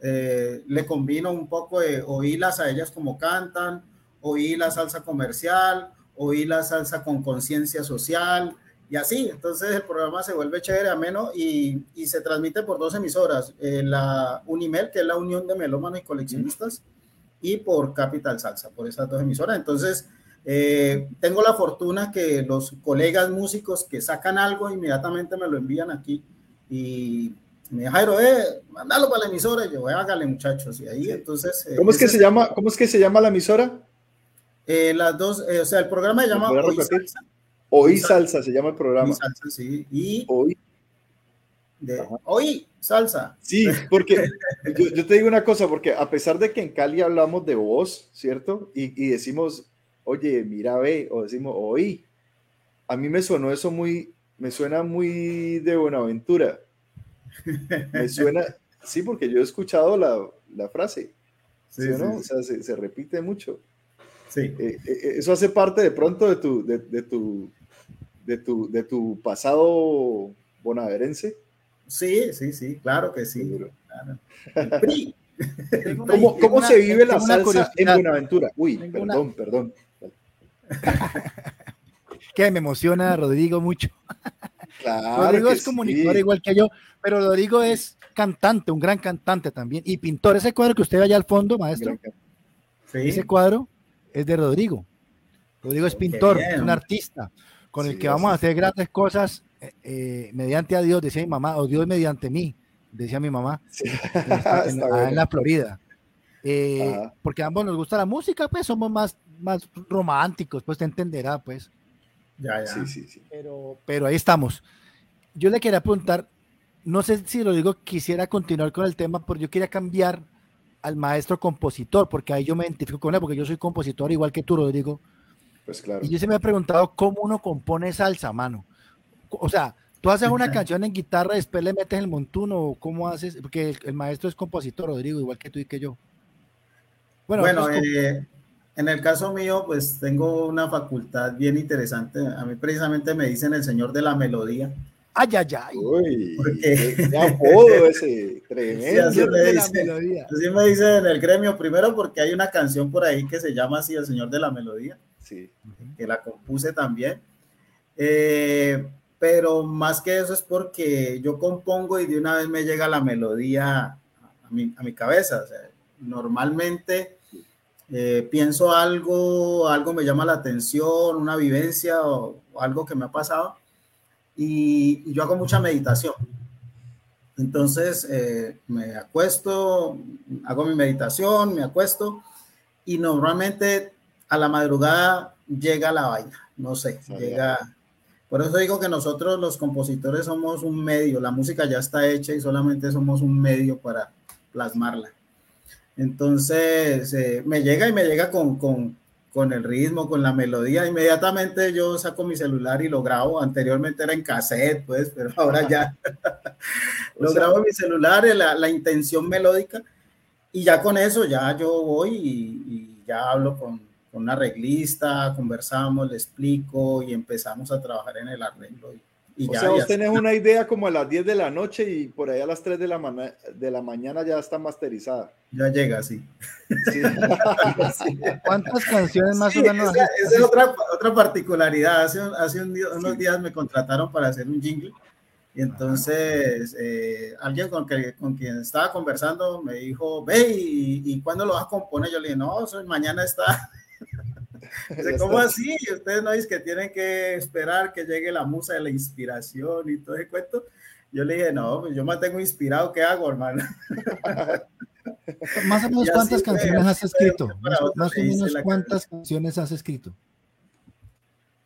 C: le combino un poco de oírlas a ellas como cantan, oí la salsa comercial, oí la salsa con conciencia social y así. Entonces el programa se vuelve chévere, ameno y, y se transmite por dos emisoras, eh, la Unimel, que es la Unión de Melómanos y Coleccionistas, y por Capital Salsa, por esas dos emisoras. Entonces, eh, tengo la fortuna que los colegas músicos que sacan algo inmediatamente me lo envían aquí y me dice, Jairo, eh, mandalo para la emisora. Y yo, hágale, muchachos. Y ahí, entonces.
B: Eh, ¿Cómo es que se llama? ¿Cómo es que se llama la emisora?
C: Eh, las dos, eh, o sea, el programa se llama
B: Hoy Salsa. Hoy Salsa se llama el programa. Hoy
C: Salsa, sí. Y
B: Hoy.
C: De, hoy Salsa.
B: Sí, porque yo, te digo una cosa, porque a pesar de que en Cali hablamos de voz, ¿cierto? Y, y decimos, oye, mira, ve, o decimos, hoy, a mí me sonó eso muy, me suena muy de Buenaventura. Me <laughs> suena, sí, porque yo he escuchado la, la frase. Sí, ¿sí, no? O sea, se, se repite mucho.
C: Sí.
B: Eh, eh, eh, eso hace parte de pronto de tu, de, de, tu, de, tu, de tu pasado bonaverense.
C: Sí, sí, sí, claro que sí. Claro. <laughs>
B: ¿Cómo, cómo una, se vive la salsa en Buenaventura? Uy, perdón, una... perdón. <laughs>
A: que me emociona Rodrigo mucho.
B: Claro
A: Rodrigo es comunicador sí. igual que yo, pero Rodrigo es cantante, un gran cantante también, y pintor. Ese cuadro que usted ve allá al fondo, maestro, sí. ese cuadro es de Rodrigo. Rodrigo es pintor, es un artista con sí, el que vamos a hacer grandes cosas eh, eh, mediante a Dios, decía mi mamá, o Dios mediante mí, decía mi mamá, sí. <laughs> en, en, en, la Florida. Eh, porque a ambos nos gusta la música, pues somos más, más románticos, pues te entenderá, pues.
C: Ya, ya.
B: Sí, sí, sí.
A: Pero, pero ahí estamos. Yo le quería preguntar, no sé si Rodrigo quisiera continuar con el tema, porque yo quería cambiar al maestro compositor, porque ahí yo me identifico con él, porque yo soy compositor igual que tú, Rodrigo.
B: Pues claro.
A: Y yo se me ha preguntado cómo uno compone salsa, mano. O sea, tú haces una canción en guitarra, después le metes el montuno, ¿cómo haces? Porque el, el, maestro es compositor, Rodrigo, igual que tú y que yo.
C: Bueno, bueno eh, en el caso mío, pues tengo una facultad bien interesante. A mí precisamente me dicen el señor de la melodía.
A: Ay, ay, ay.
B: Uy, Porque... qué <laughs> apodo ese, tremendo.
C: Sí, así, me dice, así me dicen en el gremio, primero porque hay una canción por ahí que se llama así, El Señor de la Melodía,
B: sí.
C: que la compuse también. Eh, pero más que eso es porque yo compongo y de una vez me llega la melodía a mi, a mi cabeza. O sea, normalmente eh, pienso algo, algo me llama la atención, una vivencia o, o algo que me ha pasado y, y yo hago mucha meditación. Entonces eh, me acuesto, hago mi meditación, me acuesto y normalmente a la madrugada llega la vaina, no sé, llega. Por eso digo que nosotros los compositores somos un medio, la música ya está hecha y solamente somos un medio para plasmarla. Entonces eh, me llega y me llega con, con, con el ritmo, con la melodía. Inmediatamente yo saco mi celular y lo grabo. Anteriormente era en cassette, pues, <laughs> pero ahora ya <laughs> lo grabo en mi celular, la, la, intención melódica. Y ya con eso, ya yo voy y, y ya hablo con, con, una reglista, conversamos, le explico y empezamos a trabajar en el arreglo. Y, y
B: o
C: ya,
B: sea, vos
C: ya
B: tenés una idea como a las 10 de la noche y por ahí a las 3 de la, de la mañana ya está masterizada.
C: Ya llega, sí.
B: sí. <laughs>
A: ¿Cuántas canciones más
C: sí,
A: o menos?
C: Esa, esa es otra, otra particularidad. Hace, hace un unos días me contrataron para hacer un jingle y entonces eh, alguien con, que, con quien estaba conversando me dijo, ve, ¿y, y cuándo lo vas a componer? Yo le dije, no, eso mañana está. <laughs> <laughs> Dice, ¿Cómo así? Ustedes no dicen que tienen que esperar que llegue la musa de la inspiración y todo ese cuento. Yo le dije, no, pues yo me tengo inspirado, ¿qué hago, hermano?
A: Más o <laughs> menos cuántas canciones has escrito? Más, más o menos cuántas canciones has escrito?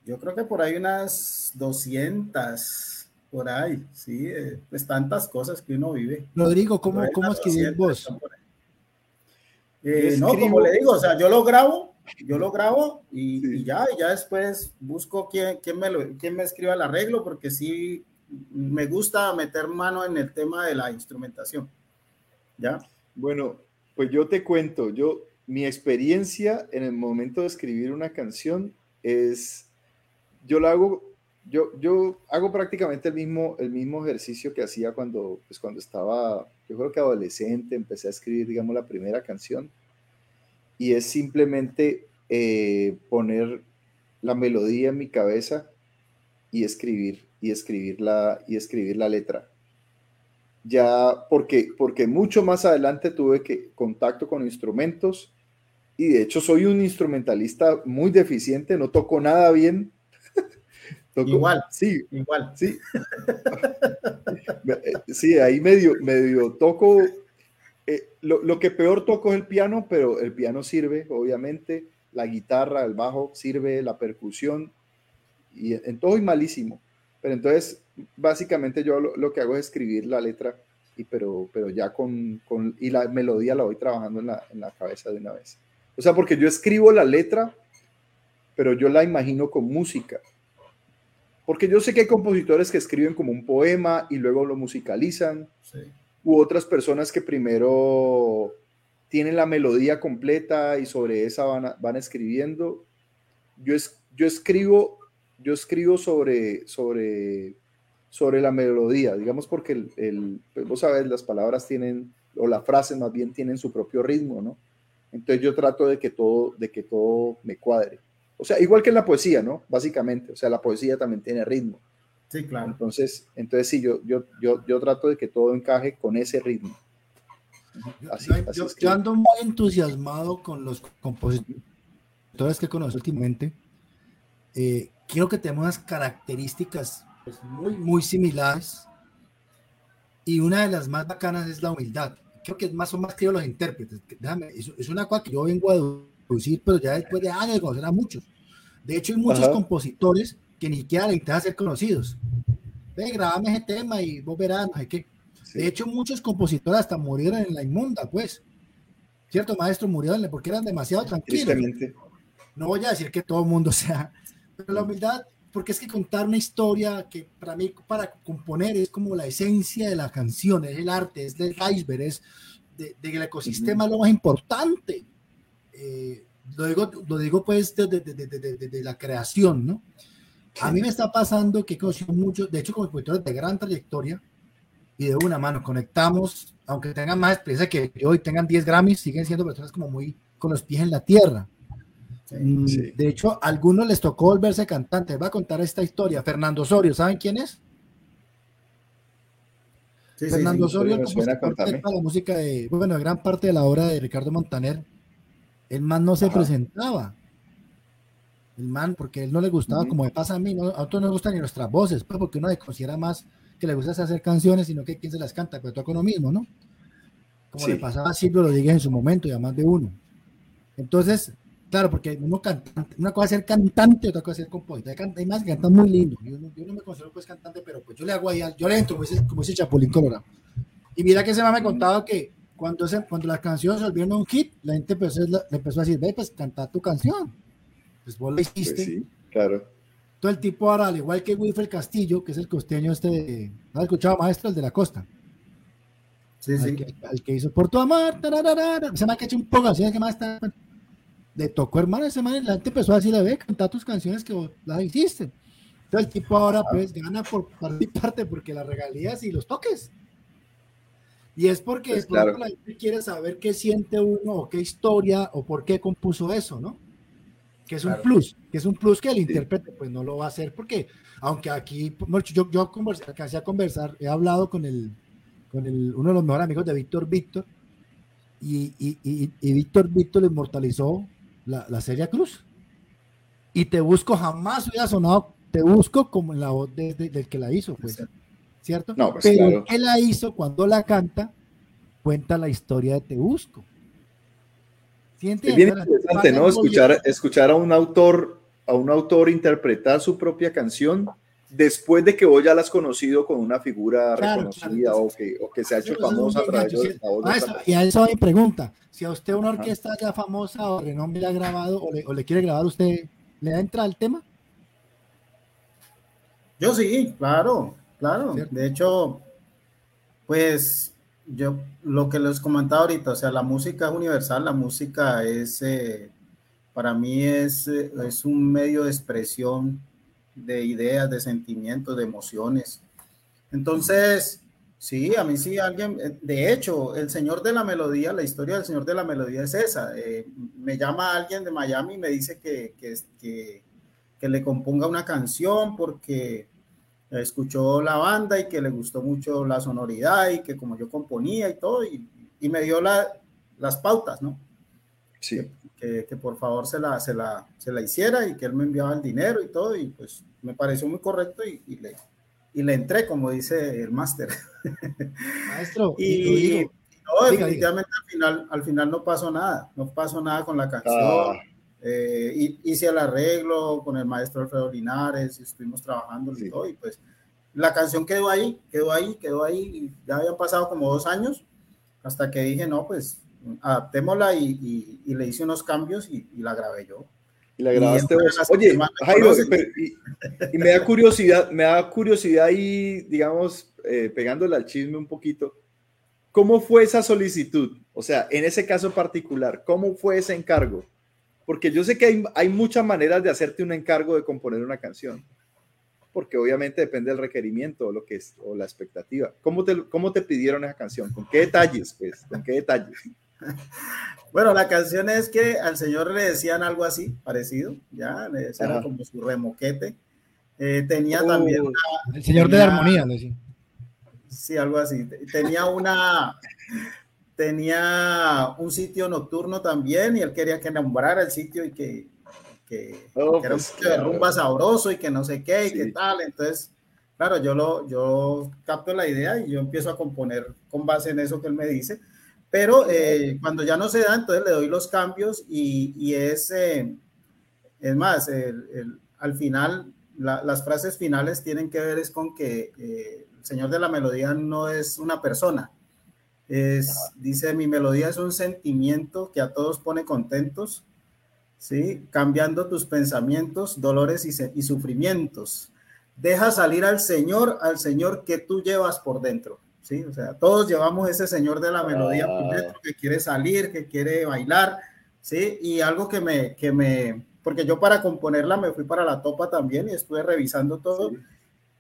C: Yo creo que por ahí unas 200, por ahí, sí, eh, pues tantas cosas que uno vive.
A: Rodrigo, ¿cómo, cómo escribís vos?
C: Eh, no, como le digo, o sea, yo lo grabo, yo lo grabo y, ya, y ya después busco quién, quién, me lo, quién me escriba el arreglo, porque sí me gusta meter mano en el tema de la instrumentación. ¿Ya?
B: Bueno, pues yo te cuento, yo, mi experiencia en el momento de escribir una canción es, yo lo hago, yo, yo hago prácticamente el mismo, el mismo ejercicio que hacía cuando, pues cuando estaba, yo creo que adolescente, empecé a escribir, digamos, la primera canción. Y es simplemente eh, poner la melodía en mi cabeza y escribir, y escribir la, y escribir la letra. Ya, porque, porque mucho más adelante tuve que contacto con instrumentos y de hecho soy un instrumentalista muy deficiente, no toco nada bien. <laughs>
C: igual,
B: sí,
C: igual.
B: Sí. <laughs> sí, ahí medio, medio toco. Eh, lo, lo, que peor toco es el piano, pero el piano sirve, obviamente. La guitarra, el bajo sirve, la percusión. Y en todo y malísimo. Pero entonces, básicamente yo lo, que hago es escribir la letra, y pero, pero ya con, con, y la melodía la voy trabajando en la, en la cabeza de una vez. O sea, porque yo escribo la letra, pero yo la imagino con música. Porque yo sé que hay compositores que escriben como un poema y luego lo musicalizan. U otras personas que primero tienen la melodía completa y sobre esa van, van escribiendo. Yo, es, yo escribo, yo escribo sobre, sobre, sobre la melodía, digamos porque el, el pues vos sabes, las palabras tienen, o las frases más bien tienen su propio ritmo, ¿no? Entonces yo trato de que todo, de que todo me cuadre. O sea, igual que en la poesía, ¿no? Básicamente, o sea, la poesía también tiene ritmo.
C: Sí, claro.
B: Entonces, entonces sí, yo, yo, yo, yo trato de que todo encaje con ese ritmo.
A: Así, yo, yo, ando muy entusiasmado con los compositores que conozco últimamente. Eh, creo que tenemos unas características pues, muy, muy similares. Y una de las más bacanas es la humildad creo que más o más creo los intérpretes. Déjame, es, una cosa que yo vengo a deducir, pero ya después de años de conocer a muchos. De hecho, hay muchos compositores que ni siquiera interesan ser conocidos. Ve, grabame ese tema y vos verás, no sé qué. De hecho, muchos compositores hasta murieron en la inmunda, pues. Cierto, maestro, murieron porque eran demasiado tranquilos. No voy a decir que todo el mundo <laughs> sea, pero la humildad porque es que contar una historia que para mí, para componer, es como la esencia de la canción, es el arte, es del iceberg, es del ecosistema lo más importante. Eh, lo, digo, lo digo pues desde de, la creación, ¿no? A mí me está pasando que he mucho, de hecho, compositores de gran trayectoria, y de una mano conectamos, aunque tengan más experiencia que yo y tengan 10 Grammys, siguen siendo personas como muy con los pies en la tierra. De hecho, a algunos les tocó volverse cantante. Va a contar esta historia. Fernando Osorio, ¿saben quién es? Fernando Osorio, la música de, bueno, gran parte de la obra de Ricardo Montaner, el man no se presentaba. El man, porque él no le gustaba, como me pasa a mí, no, a otros no gustan ni nuestras voces, pues porque uno le considera más que le gusta hacer canciones, sino que quien se las canta, pero toca uno mismo, ¿no? Como le pasaba a Silvio dije en su momento, y a más de uno. Entonces, Claro, porque uno cantante, una cosa es ser cantante, otra cosa es ser compositor. Hay, más que cantan muy lindo. Yo no, yo no, me considero pues cantante, pero pues yo le hago ahí, yo le entro como ese, como ese chapulín colorado. Y mira que ese me contaba que cuando, se, cuando las canciones se volvieron un hit, la gente empezó, le empezó a decir, ve, pues canta tu canción. Pues vos lo pues hiciste.
B: sí, claro.
A: Todo el tipo ahora, al igual que Wilfred Castillo, que es el costeño este, ¿no has escuchado maestro, el de la costa? Sí, sí. Que, al que hizo Por tu amor, se me ha hecho un poco así, que más está le tocó, hermano, ese man, la gente empezó a decirle, ve, canta tus canciones que las hiciste. Entonces el tipo ahora pues gana por parte porque las regalías y los toques. Y es porque pues, la gente quiere saber qué siente uno o qué historia o por qué compuso eso, ¿no? Que es un plus, que es un plus que el intérprete pues no lo va a hacer porque, aunque aquí, yo, yo conversé, alcancé a conversar, he hablado con, el, con el, uno de los mejores amigos de Víctor Víctor y, y, y, y Víctor Víctor lo inmortalizó la, la Serie Cruz. Y Te Busco jamás hubiera sonado Te Busco como en la voz de, del que la hizo, pues, ¿cierto?
B: No, pues,
A: Pero que la hizo cuando la canta, cuenta la historia de Te Busco.
B: Es bien interesante, ¿no? Escuchar, escuchar a un autor, a un autor interpretar su propia canción después de que vos ya la has conocido con una figura reconocida O, que, o, que, se ha hecho famosa a través de
A: la Y a eso mi pregunta. Si a usted una orquesta ya famosa o renombre le ha grabado o le, o le quiere grabar, ¿usted le da entrada al tema?
C: Yo sí, claro, claro. De hecho, pues yo lo que les comentaba ahorita, o sea, la música es universal, la música es, eh, para mí es, eh, es un medio de expresión de ideas, de sentimientos, de emociones. Entonces, sí, a mí sí, alguien, eh, de hecho, el Señor de la Melodía, la historia del Señor de la Melodía es esa. me llama alguien de Miami y me dice que, que, que, que le componga una canción porque escuchó la banda y que le gustó mucho la sonoridad y que como yo componía y todo, y, y me dio la, las pautas, ¿no?
B: Sí.
C: Que, que, por favor se la, se, la, se la hiciera y que él me enviaba el dinero y todo, y pues me pareció muy correcto y, y le, y le entré, como dice el máster. <laughs>
A: Maestro,
C: y, no, definitivamente Al, final, al final no pasó nada, no pasó nada con la canción. Ah. Eh, hice el arreglo con el maestro Alfredo Linares, y estuvimos trabajando y todo, y pues la canción quedó ahí, quedó ahí, quedó ahí, ya habían pasado como dos años, hasta que dije, no, pues adaptémosla y, y, le hice unos cambios y, la grabé yo.
B: Y la grabaste vos. Oye, Jairo, y, me da curiosidad, me da curiosidad y, digamos, eh, pegándole al chisme un poquito, ¿cómo fue esa solicitud? O sea, en ese caso particular, ¿cómo fue ese encargo? Porque yo sé que hay, hay muchas maneras de hacerte un encargo de componer una canción, porque obviamente depende del requerimiento o, lo que es, o la expectativa. ¿Cómo te, ¿Cómo te pidieron esa canción? ¿Con qué detalles? Pues? ¿Con qué detalles? <laughs>
C: Bueno, la canción es que al señor le decían algo así, parecido, ya, le decían como su remoquete. Eh, tenía oh, también
A: El señor de la armonía, le decía.
C: Sí, algo así. Tenía una, tenía un sitio nocturno también y él quería que nombrara el sitio y que, que, oh, era un pues, sitio de rumba sabroso y que no sé qué y qué tal. Entonces, claro, yo, lo, yo capto la idea y yo empiezo a componer con base en eso que él me dice. Pero eh, cuando ya no se da, entonces le doy los cambios y, y es, eh, es más, el, al final, las frases finales tienen que ver es con que eh, el Señor de la Melodía no es una persona, es, dice, mi melodía es un sentimiento que a todos pone contentos, ¿sí? Cambiando tus pensamientos, dolores y, sufrimientos. Deja salir al Señor, al Señor que tú llevas por dentro, ¿sí? O sea, todos llevamos ese Señor de la melodía por dentro que quiere salir, que quiere bailar, ¿sí? Y algo que me, que me, porque yo para componerla me fui para la topa también y estuve revisando todo.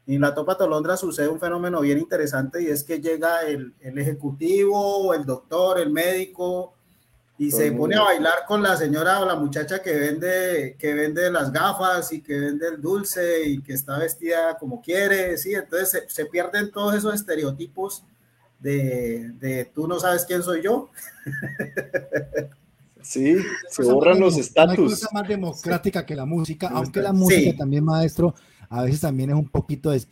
C: En la Topa Tolondra sucede un fenómeno bien interesante y es que llega el, el ejecutivo, el doctor, el médico y se pone a bailar con la señora o la muchacha que vende, que vende las gafas y que vende el dulce y que está vestida como quiere, ¿sí? Entonces se, se pierden todos esos estereotipos de, de, tú no sabes quién soy yo.
B: Sí, se borran los estatus.
A: Cosa más democrática que la música, aunque la música también, maestro, a veces también es un poquito de es,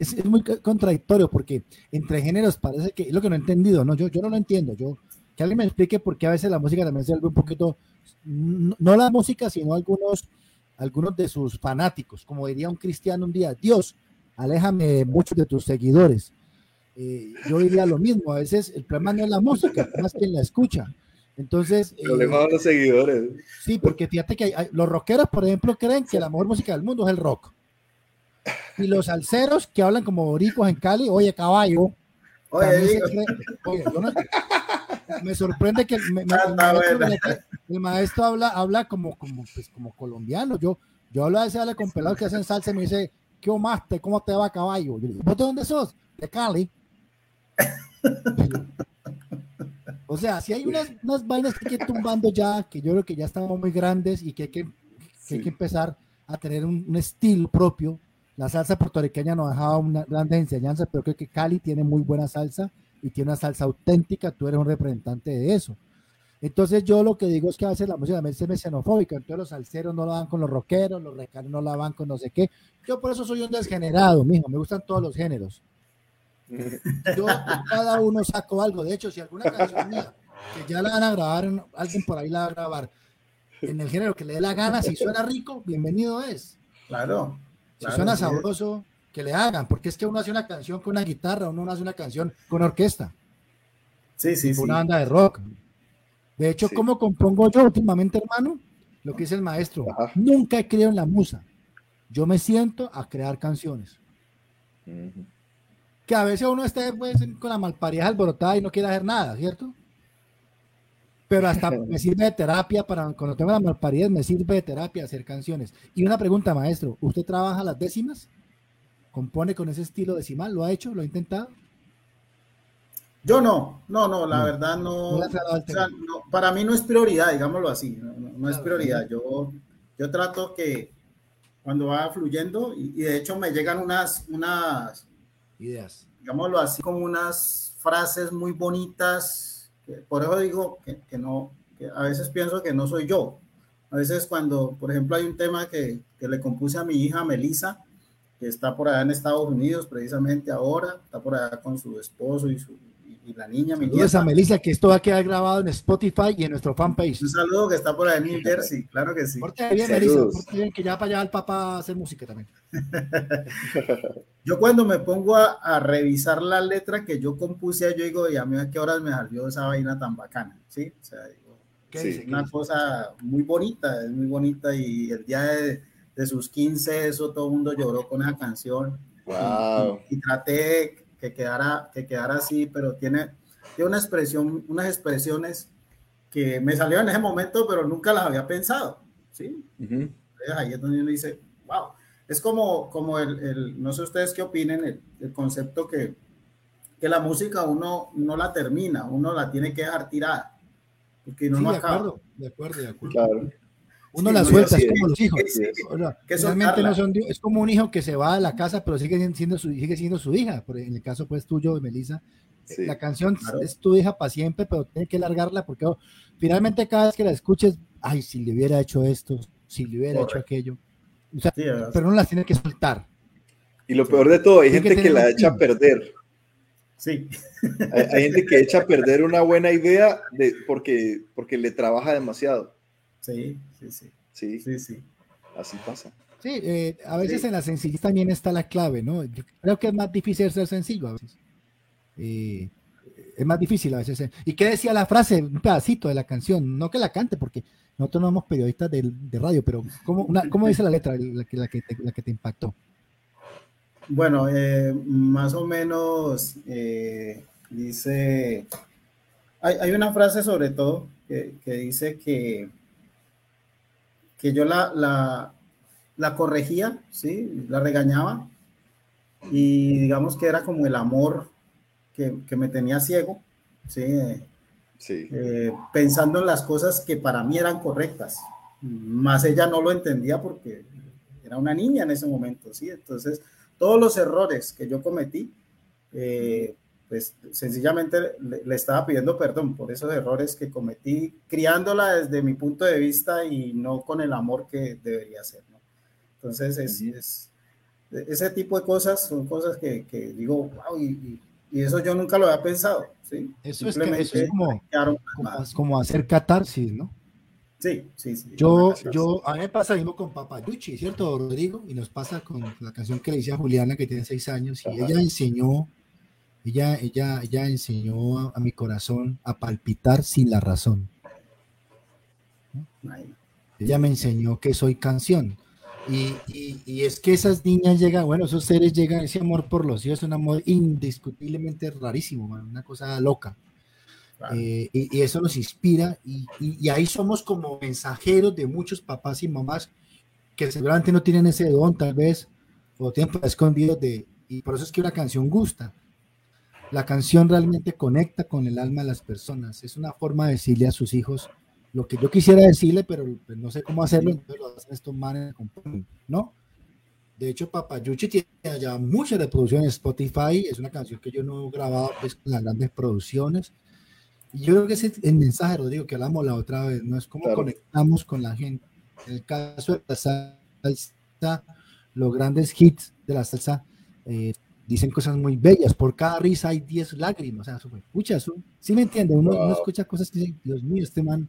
A: es, es, muy contradictorio porque entre géneros parece que es lo que no he entendido, ¿no? Yo, yo no lo entiendo, yo, que alguien me explique por qué a veces la música también se vuelve un poquito, no, la música, sino algunos, algunos de sus fanáticos, como diría un cristiano un día, Dios, aléjame muchos de tus seguidores. Eh, yo diría lo mismo, a veces el problema no es la música, más quien la escucha. Entonces.
B: El problema eh, los seguidores.
A: Sí, porque fíjate que los rockeros, por ejemplo, creen que la mejor música del mundo es el rock. Y los alceros que hablan como boricuas en Cali, oye, caballo. Oye, me sorprende que el, maestro, habla, habla como, como, pues, como colombiano. Yo, yo hablo a veces habla con pelados que hacen salsa y me dice, ¿qué omaste? ¿Cómo te va caballo? Yo digo, ¿vos de dónde sos? De Cali. <laughs> o sea, si hay unas, unas vainas que hay que tumbando ya, que yo creo que ya estamos muy grandes y que hay que, que, hay que empezar a tener un, un estilo propio la salsa puertorriqueña nos dejaba una grande enseñanza, pero creo que Cali tiene muy buena salsa y tiene una salsa auténtica, tú eres un representante de eso. Entonces yo lo que digo es que a veces la música también se me xenofóbica, entonces los salseros no la van con los rockeros, los recaros no la van con no sé qué. Yo por eso soy un desgenerado, mijo, me gustan todos los géneros. Yo cada uno saco algo, de hecho, si alguna canción mía, que ya la van a grabar, alguien por ahí la va a grabar, en el género que le dé la gana, si suena rico, bienvenido es.
C: Claro.
A: Si suena sabroso, que le hagan, porque es que uno hace una canción con una guitarra, uno hace una canción con orquesta.
C: Sí, sí, sí.
A: Una banda de rock. De hecho, como compongo yo últimamente, hermano? Lo que dice el maestro, nunca he creído en la musa. Yo me siento a crear canciones. Que a veces uno esté pues, con la malparidad alborotada y no quiere hacer nada, ¿cierto? Pero hasta <laughs> me sirve de terapia para, cuando tengo la malparidad, me sirve de terapia hacer canciones. Y una pregunta, maestro, ¿usted trabaja las décimas? ¿Compone con ese estilo decimal? ¿Lo ha hecho? ¿Lo ha intentado?
C: Yo no, no, no, la verdad no, Para mí no es prioridad, digámoslo así, no, es prioridad. Yo, yo trato que cuando va fluyendo, y, de hecho me llegan unas, unas
A: ideas,
C: digámoslo así, como unas frases muy bonitas. Por eso digo que, que no, que a veces pienso que no soy yo. A veces cuando, por ejemplo, hay un tema que, que le compuse a mi hija Melissa, que está por allá en Estados Unidos precisamente ahora, está por allá con su esposo y su, y la niña, mi
A: nieta. a Melissa, que esto va a quedar grabado en Spotify y en nuestro fanpage.
C: Un saludo que está por ahí en New Jersey, claro que sí.
A: Porte bien, Melissa, porte bien, que ya para allá el papá a hacer música también. <laughs>
C: yo cuando me pongo a, revisar la letra que yo compuse, yo digo, y a mí a qué horas me salió esa vaina tan bacana, ¿sí? O sea, digo, es una cosa muy bonita, es muy bonita y el día de, de sus 15, eso todo el mundo lloró con esa canción.
B: Wow.
C: y, y traté que quedara, que quedara así, pero tiene, tiene una expresión, unas expresiones que me salieron en ese momento, pero nunca las había pensado, ¿sí? Ahí es donde uno dice, wow, es como, como el, el no sé ustedes qué opinen, el, el, concepto que, que la música uno no la termina, uno la tiene que dejar tirada, porque no,
A: sí,
C: no
A: de
C: acaba.
A: Acuerdo, de acuerdo, de acuerdo.
B: Claro.
A: Uno la suelta, es como los hijos. que Realmente no son, es como un hijo que se va a la casa, pero sigue siendo su, sigue siendo su hija. Por en el caso pues tuyo, Melissa, la canción es tu hija para siempre, pero tiene que largarla porque oh, finalmente cada vez que la escuches, ay, si le hubiera hecho esto, si le hubiera hecho aquello. O sea, pero no las tiene que soltar.
B: Y lo peor de todo, hay gente que, la echa a perder.
C: Sí.
B: Hay, hay, gente que echa a perder una buena idea de, porque, porque le trabaja demasiado.
C: Sí, sí, sí.
B: Sí,
C: sí, sí.
B: Así pasa.
A: Sí, eh, a veces sí. en la sencillez también está la clave, ¿no? Yo creo que es más difícil ser sencillo a veces. Eh, es más difícil a veces. ¿Y qué decía la frase? Un pedacito de la canción, no que la cante, porque nosotros no somos periodistas de, de radio, pero ¿cómo, una, ¿cómo, dice la letra, la que, la que, te, la que te impactó?
C: Bueno, eh, más o menos eh, dice, hay, hay, una frase sobre todo que, que dice que que yo la, la, la corregía, ¿sí? La regañaba y digamos que era como el amor que, que me tenía ciego, ¿sí?
B: sí.
C: Eh, pensando en las cosas que para mí eran correctas, más ella no lo entendía porque era una niña en ese momento, ¿sí? Entonces, todos los errores que yo cometí, eh, pues sencillamente le, le, estaba pidiendo perdón por esos errores que cometí, criándola desde mi punto de vista y no con el amor que debería ser. ¿no? Entonces, es, es, ese tipo de cosas son cosas que, que digo, wow, y, y, eso yo nunca lo había pensado. ¿sí?
A: Eso, es, que, eso es como, como, como, hacer catarsis, ¿no?
C: Sí, sí, sí.
A: Yo, yo, a mí me pasa lo mismo con Papayuchi, ¿cierto, Rodrigo? Y nos pasa con la canción que le hice a Juliana, que tiene seis años, y Ajá. ella enseñó ella, ella, ella enseñó a, a, mi corazón a palpitar sin la razón. Ella me enseñó que soy canción. Y, y, y, es que esas niñas llegan, bueno, esos seres llegan, ese amor por los hijos es un amor indiscutiblemente rarísimo, man, una cosa loca. Claro. Eh, y, y, eso nos inspira y, ahí somos como mensajeros de muchos papás y mamás que seguramente no tienen ese don tal vez o tiempo escondido de, y por eso es que una canción gusta la canción realmente conecta con el alma de las personas. Es una forma de decirle a sus hijos lo que yo quisiera decirle, pero pues, no sé cómo hacerlo, entonces lo hacen estos manes, ¿no? De hecho, Papayuchi tiene ya muchas reproducciones en Spotify. Es una canción que yo no he grabado pues, con las grandes producciones. Y yo creo que ese es el mensaje, Rodrigo, que hablamos la otra vez, ¿no? Es cómo claro. conectamos con la gente. En el caso de la salsa, los grandes hits de la salsa eh, dicen cosas muy bellas. Por cada risa hay 10 lágrimas. O sea, escucha, eso, ¿sí me entiende? Uno, wow. uno, escucha cosas que dicen, Dios mío, este man,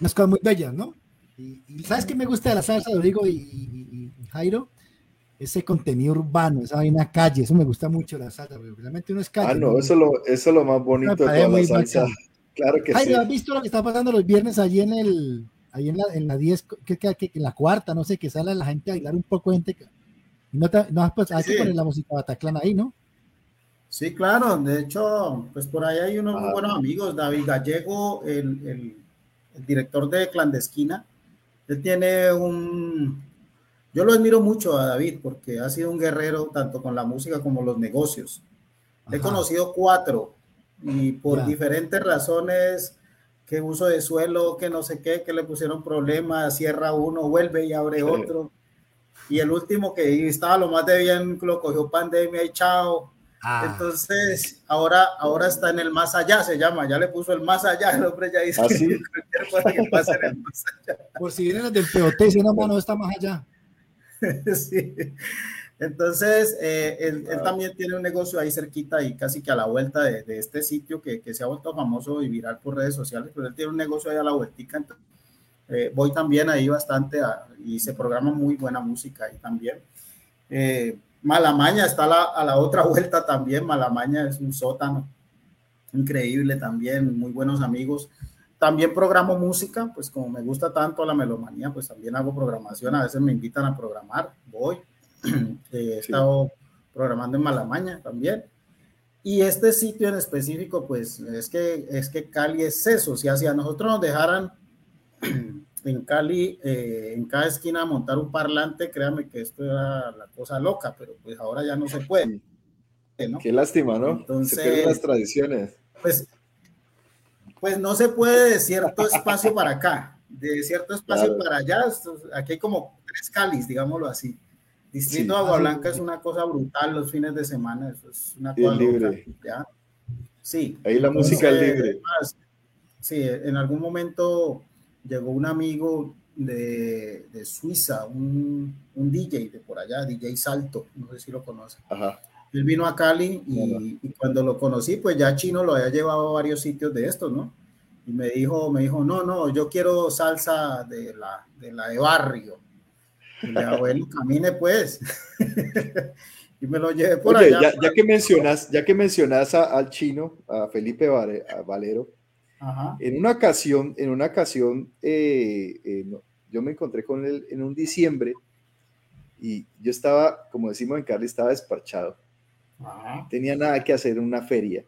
A: unas cosas muy bellas, ¿no? Y, y ¿sabes qué me gusta de la salsa, Rodrigo y, y, y Jairo? ese contenido urbano, esa vaina calle, eso me gusta mucho la salsa, porque realmente uno es calle.
B: Ah, no, Eso, lo, eso es lo más bonito de toda la salsa. <laughs> Claro que
A: sí. ¿has visto lo que está pasando los viernes allí en el, ahí en la, en la 10, que, que, en la cuarta, no sé, que sale la gente a bailar un poco, gente. No, no pues, hay que poner la música Bataclan ahí, ¿no?
C: Sí, claro. De hecho, pues por ahí hay unos muy buenos amigos. David Gallego, el, el, el director de Clandestina, él tiene un, yo lo admiro mucho a David porque ha sido un guerrero tanto con la música como los negocios. He conocido cuatro y por diferentes razones, que uso de suelo, que no sé qué, que le pusieron problemas, cierra uno, vuelve y abre otro. Y el último que estaba lo más de bien, lo cogió pandemia y chao. Ah. Entonces, ahora, ahora está en el más allá, se llama, ya le puso el más allá, el hombre ya dice ¿Ah, <laughs> cosa que pase en el más
A: allá. Por si vienen del POT, si no, no está más allá. <laughs>
C: sí. Entonces, eh, él, también tiene un negocio ahí cerquita y casi que a la vuelta de, este sitio que, se ha vuelto famoso y viral por redes sociales, pero él tiene un negocio ahí a la vueltica. Eh, voy también ahí bastante y se programa muy buena música ahí también. Eh, Malamaña está a la, otra <laughs> vuelta también. Malamaña es un sótano increíble también, muy buenos amigos. También programo música, pues como me gusta tanto la melomanía, pues también hago programación. A veces me invitan a programar, voy. <clears throat> he estado programando en Malamaña también. Y este sitio en específico, pues es que, es que Cali es eso. Si hacia nosotros nos dejaran <clears throat> en Cali, eh, en cada esquina montar un parlante, créame que esto era la cosa loca, pero pues ahora ya no se puede.
B: Qué lástima, ¿no? Entonces, se las tradiciones.
C: Pues pues no se puede de cierto espacio para acá, de cierto espacio para allá. Aquí hay como tres calis, digámoslo así. Distrito de Agua Blanca es una cosa brutal los fines de semana, eso es una cosa
B: libre.
C: ¿ya? Sí.
B: Ahí la música es libre.
C: sí, en algún momento llegó un amigo de, de Suiza, un, un, DJ de por allá, DJ Salto, no sé si lo conoce.
B: Ajá.
C: Él vino a Cali y, cuando lo conocí, pues ya Chino lo había llevado a varios sitios de estos, ¿no? Y me dijo, me dijo, no, no, yo quiero salsa de la de, la de barrio. Y le dije, bueno, camine pues. <laughs> y me lo llevé por allá.
B: Ya, ya, que mencionas, ya que mencionas al chino, a Felipe Valero, en una ocasión, en una ocasión, eh, eh, yo me encontré con él en un diciembre y yo estaba, como decimos en Cali, estaba desparchado tenía nada que hacer en una feria.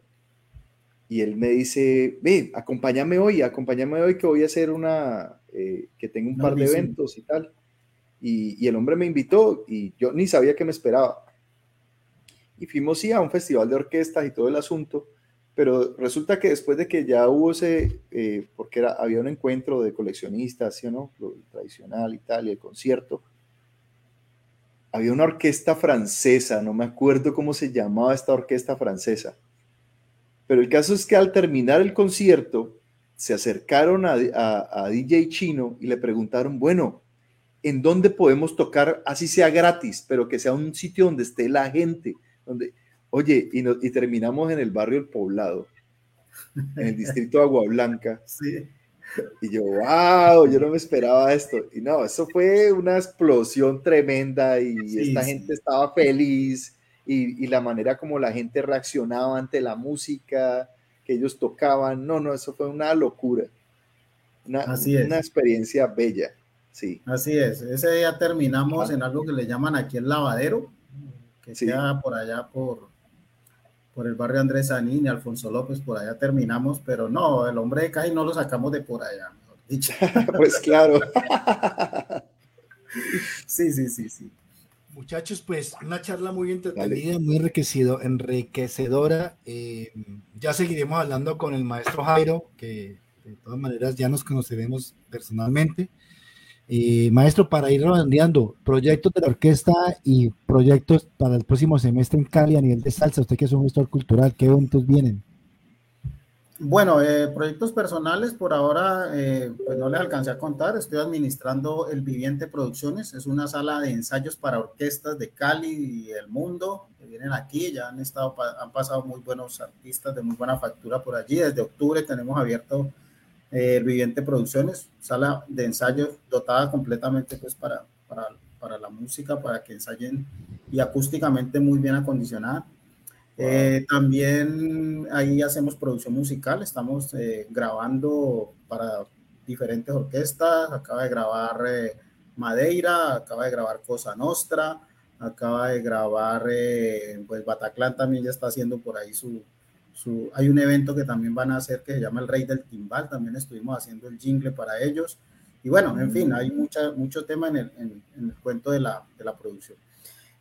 B: Y él me dice, ve, acompáñame hoy, acompáñame hoy que voy a hacer una, eh, que tengo un par de eventos y tal. Y, el hombre me invitó y yo ni sabía que me esperaba. Y fuimos sí a un festival de orquestas y todo el asunto, pero resulta que después de que ya hubo ese, eh, porque había un encuentro de coleccionistas, ¿sí o no? Tradicional y tal, y el concierto, había una orquesta francesa, no me acuerdo cómo se llamaba esta orquesta francesa. Pero el caso es que al terminar el concierto, se acercaron a, DJ Chino y le preguntaron, bueno, ¿en dónde podemos tocar así sea gratis, pero que sea un sitio donde esté la gente? Donde, oye, y, y terminamos en el barrio El Poblado, en el distrito de Agua Blanca. <laughs>
C: Sí.
B: Y yo, wow, yo no me esperaba esto. Y no, eso fue una explosión tremenda y esta gente estaba feliz y, y, la manera como la gente reaccionaba ante la música que ellos tocaban, no, no, eso fue una locura. Una, Así una experiencia bella, sí.
C: Así es, ese día terminamos en algo que le llaman aquí el lavadero, que sea por allá por por el barrio Andrés Sanín y Alfonso López, por allá terminamos, pero no, el hombre de Cali no lo sacamos de por allá, mejor dicho. <laughs>
B: pues claro. <laughs>
C: sí, sí, sí, sí.
A: Muchachos, pues una charla muy entretenida, muy enriquecido, enriquecedora. Eh, ya seguiremos hablando con el maestro Jairo, que de todas maneras ya nos conoceremos personalmente. Eh, maestro, para ir redondeando, proyectos de la orquesta y proyectos para el próximo semestre en Cali a nivel de salsa, usted que es un gestor cultural, ¿qué eventos vienen?
C: Bueno, eh, proyectos personales por ahora, eh, pues no les alcancé a contar. Estoy administrando el Viviente Producciones, es una sala de ensayos para orquestas de Cali y el mundo que vienen aquí. Ya han estado, han pasado muy buenos artistas de muy buena factura por allí. Desde octubre tenemos abierto eh, Viviente Producciones, sala de ensayos dotada completamente pues para, para para la música, para que ensayen y acústicamente muy bien acondicionada. Eh, también ahí hacemos producción musical, estamos eh, grabando para diferentes orquestas, acaba de grabar eh, Madeira, acaba de grabar Cosa Nostra, acaba de grabar, pues Bataclan también ya está haciendo por ahí su, su, hay un evento que también van a hacer que se llama el Rey del Timbal, también estuvimos haciendo el jingle para ellos. Y bueno, en fin, hay mucha, mucho tema en el, en, el cuento de la, de la producción.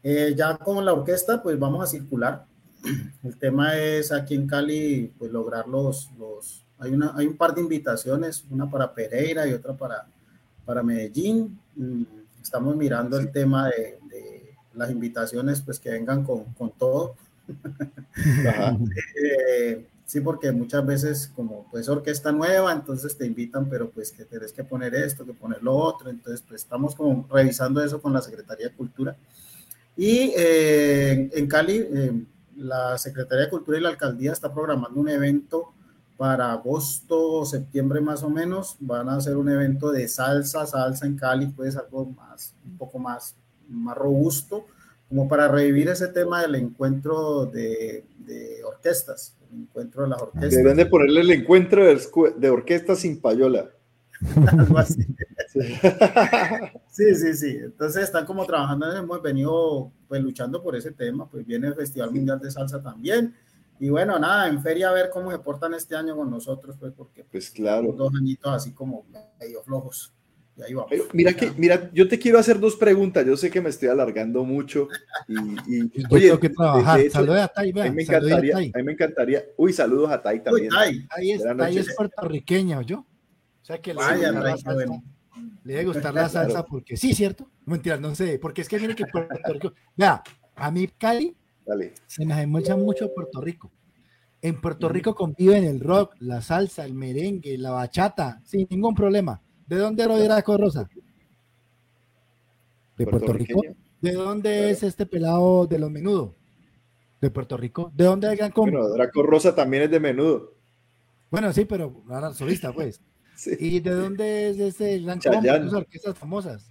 C: ya con la orquesta, pues vamos a circular <clears throat> el tema es aquí en Cali, pues lograr los, los hay, una, hay un par de invitaciones, una para Pereira y otra para, para Medellín. Mm, estamos mirando el tema de, las invitaciones, pues que vengan con, con todo. Eh, sí, porque muchas veces como pues orquesta nueva, entonces te invitan, pero pues que tienes que poner esto, que poner lo otro. Entonces, pues estamos como revisando eso con la Secretaría de Cultura. Y eh, en Cali, eh, la Secretaría de Cultura y la Alcaldía está programando un evento para agosto o septiembre más o menos. Van a hacer un evento de salsa, salsa en Cali, pues algo más, un poco más, más robusto, como para revivir ese tema del encuentro de, de orquestas, el encuentro de las orquestas.
B: Deben de ponerle el encuentro de, de orquestas sin payola. <laughs> <laughs>
C: Sí, sí, sí. Entonces están como trabajando, hemos venido pues luchando por ese tema, pues viene el Festival Mundial de Salsa también. Y bueno, nada, en feria a ver cómo se portan este año con nosotros, pues porque
B: pues claro.
C: dos añitos así como medio flojos. Y ahí vamos.
B: mira que, mira, yo te quiero hacer dos preguntas. Yo sé que me estoy alargando mucho y, y <laughs>
A: oye, tengo que trabajar. Saludos a Tai,
B: a mí me encantaría, a, mí me encantaría. Uy, saludos a Tai también.
A: Uy, Tai, es, tai es puertorriqueña, ¿yo? O sea que Vaya, le, le debe gustar la salsa porque sí, ¿cierto? Mentira, no sé, porque es que viene que Puerto Rico. Vea, a mí Cali se me mucha mucho Puerto Rico. En Puerto Rico conviven el rock, la salsa, el merengue, la bachata, sin ningún problema. ¿De dónde era Draco Rosa? ¿De Puerto Rico? ¿De dónde es este pelado de los menudos? ¿De Puerto Rico? ¿De dónde es Gran
B: Bueno, Draco Rosa también es de menudo.
C: Bueno, sí, pero ahora solista, pues. <laughs> ¿Y de dónde es ese gran combo? Las orquestas famosas.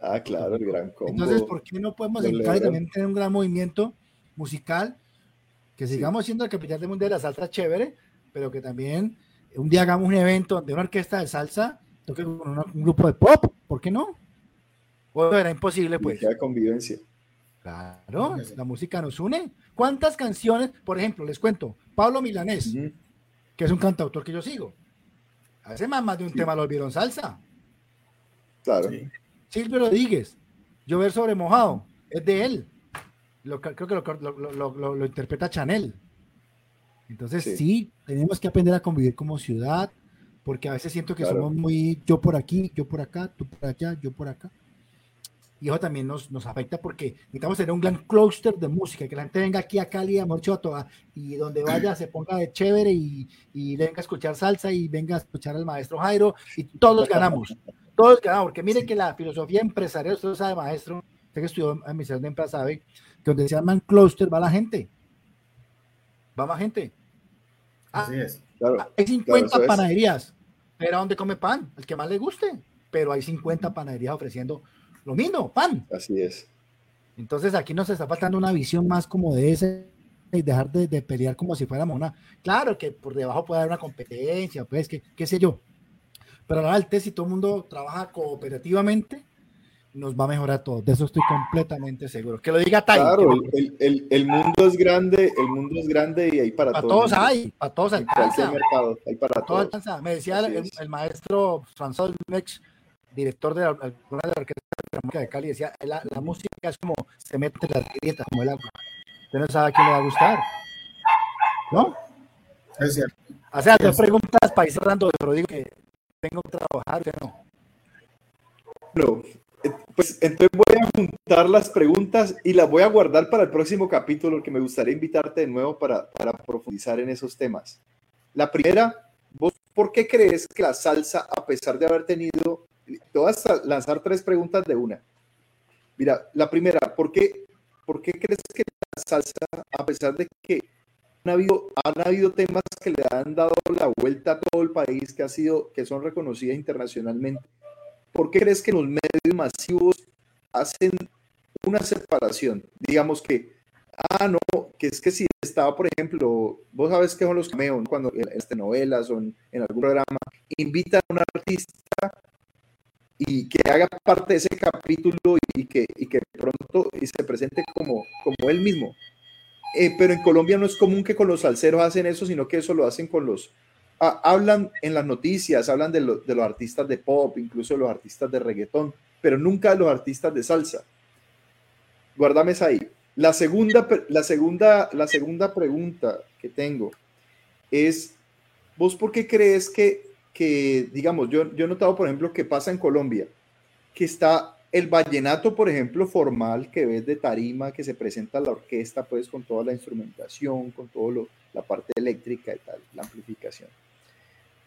B: Ah, claro, el gran combo.
C: Entonces, ¿por qué no podemos entrar y también tener un gran movimiento musical? Que sigamos siendo el capital del mundo de la salsa chévere, pero que también un día hagamos un evento donde una orquesta de salsa toque con un grupo de pop, ¿por qué no? O era imposible, pues.
B: De convivencia.
C: Claro, la música nos une. ¿Cuántas canciones, por ejemplo, les cuento, Pablo Milanés, que es un cantautor que yo sigo, ese más, de un tema lo olvidaron salsa.
B: Claro.
C: Silvio Rodríguez, Llover sobre mojado, es de él. Lo, creo que lo, interpreta Chanel. Entonces, sí. tenemos que aprender a convivir como ciudad, porque a veces siento que somos muy yo por aquí, yo por acá, tú por allá, yo por acá. Y eso también nos, nos afecta porque necesitamos tener un gran clúster de música, que la gente venga aquí a Cali, a Morchoto, y donde vaya se ponga de chévere y, y, venga a escuchar salsa y venga a escuchar al maestro Jairo y todos ganamos, todos ganamos, porque mire que la filosofía empresarial, usted sabe, maestro, usted que estudió en administración de empresa sabe, que donde se llaman clúster va la gente, va más gente.
B: Ah, Así es.
C: Claro, hay 50 panaderías, pero ¿a dónde come pan? El que más le guste, pero hay 50 panaderías ofreciendo lo mismo, pan.
B: Así es.
C: Entonces aquí nos está faltando una visión más como de ese y dejar de, pelear como si fuéramos una. Claro que por debajo puede haber una competencia, pues, que, qué sé yo. Pero la verdad, si todo el mundo trabaja cooperativamente, nos va a mejorar todo. De eso estoy completamente seguro. Que lo diga Tai.
B: Claro, el, mundo es grande, el mundo es grande y hay para,
C: para todos. hay, para todos
B: alcanza. mercado, hay para todos.
C: Me decía el, maestro François Mex, director de alguna de la orquesta de Cali, decía, la, la, música es como se mete en las grietas, como el agua. Usted no sabe a quién le va a gustar. ¿No?
B: Es cierto.
C: O sea, dos preguntas para ir cerrando, pero digo que tengo que trabajar, no?
B: Bueno, pues entonces voy a juntar las preguntas y las voy a guardar para el próximo capítulo, que me gustaría invitarte de nuevo para, profundizar en esos temas. La primera, ¿vos por qué crees que la salsa, a pesar de haber tenido te voy a lanzar tres preguntas de una. Mira, la primera, ¿por qué, ¿por qué crees que la salsa, a pesar de que han habido, han habido temas que le han dado la vuelta a todo el país, que, ha sido, que son reconocidas internacionalmente, ¿por qué crees que los medios masivos hacen una separación. Digamos que, ah, no, que es que si estaba, por ejemplo, vos sabes que son los cameos, cuando en, este novelas o en, algún programa, invitan a un artista y que haga parte de ese capítulo y que, y que pronto y se presente como, como él mismo. Eh, pero en Colombia no es común que con los salseros hacen eso, sino que eso lo hacen con los... hablan en las noticias, hablan de, de los artistas de pop, incluso de los artistas de reggaetón, pero nunca de los artistas de salsa. Guárdame ahí. La segunda, la, segunda, la segunda pregunta que tengo es, ¿vos por qué crees que, que digamos, yo, yo he notado, por ejemplo, que pasa en Colombia, que está el vallenato, por ejemplo, formal que ves de tarima, que se presenta la orquesta, pues con toda la instrumentación, con toda la parte eléctrica y tal, la amplificación.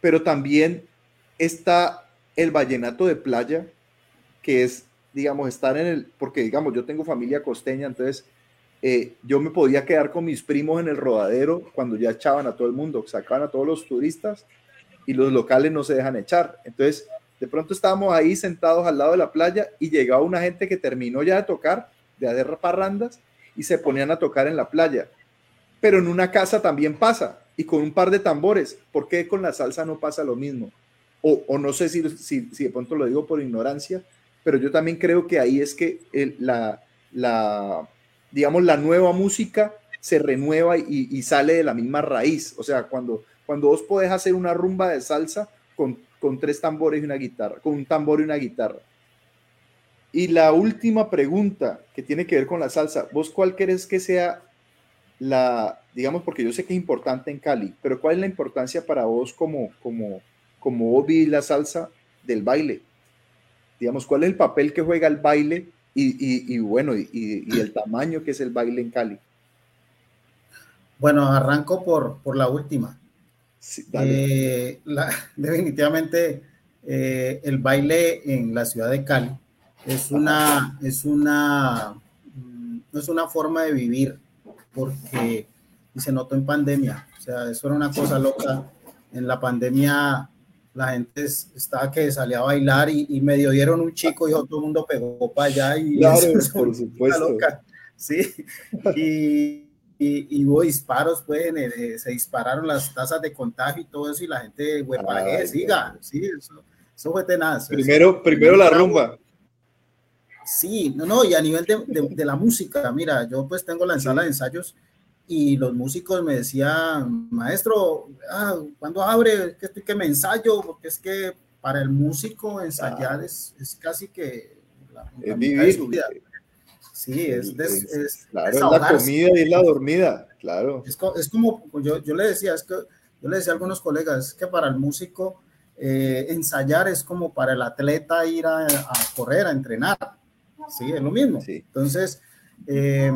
B: Pero también está el vallenato de playa, que es, digamos, estar en el, porque digamos, yo tengo familia costeña, entonces eh, yo me podía quedar con mis primos en el rodadero cuando ya echaban a todo el mundo, sacaban a todos los turistas y los locales no se dejan echar. Entonces, de pronto estábamos ahí sentados al lado de la playa y llegaba una gente que terminó ya de tocar, de hacer parrandas, y se ponían a tocar en la playa. Pero en una casa también pasa, y con un par de tambores. ¿Por qué con la salsa no pasa lo mismo? O, no sé si, si, de pronto lo digo por ignorancia, pero yo también creo que ahí es que la, la, digamos, la nueva música se renueva y, sale de la misma raíz. O sea, cuando, cuando vos podés hacer una rumba de salsa con, con tres tambores y una guitarra, con un tambor y una guitarra. Y la última pregunta que tiene que ver con la salsa, ¿vos cuál crees que sea la, digamos, porque yo sé que es importante en Cali, pero cuál es la importancia para vos como, como, como vos la salsa del baile? digamos, cuál es el papel que juega el baile y, bueno, y, el tamaño que es el baile en Cali.
C: Bueno, arranco por, por la última. Eh, <laughs> definitivamente eh, el baile en la ciudad de Cali es una, es una, no es una forma de vivir porque y se notó en pandemia. O sea, eso era una cosa loca. En la pandemia la gente estaba que salía a bailar y, medio dieron un chico y todo el mundo pegó para allá y
B: claro, <laughs> por supuesto.
C: Sí, y, y, hubo disparos, pues, eh, se dispararon las tasas de contagio y todo eso y la gente, güey, para siga, sí, eso, eso fue tenaz.
B: Primero, primero la rumba.
C: Sí, no, no, y a nivel de, de, la música, mira, yo pues tengo la sala de ensayos y los músicos me decían, maestro, ah, ¿cuándo abre? Que que me ensayo, porque es que para el músico ensayar es, es, casi que
B: la, es vivir.
C: Sí, es,
B: es, claro, es la comida y la dormida, claro.
C: Es, es como, yo, yo, le decía, es que yo le decía a algunos colegas, es que para el músico eh, ensayar es como para el atleta ir a, a, correr, a entrenar. Sí, es lo mismo. Sí. Entonces, eh,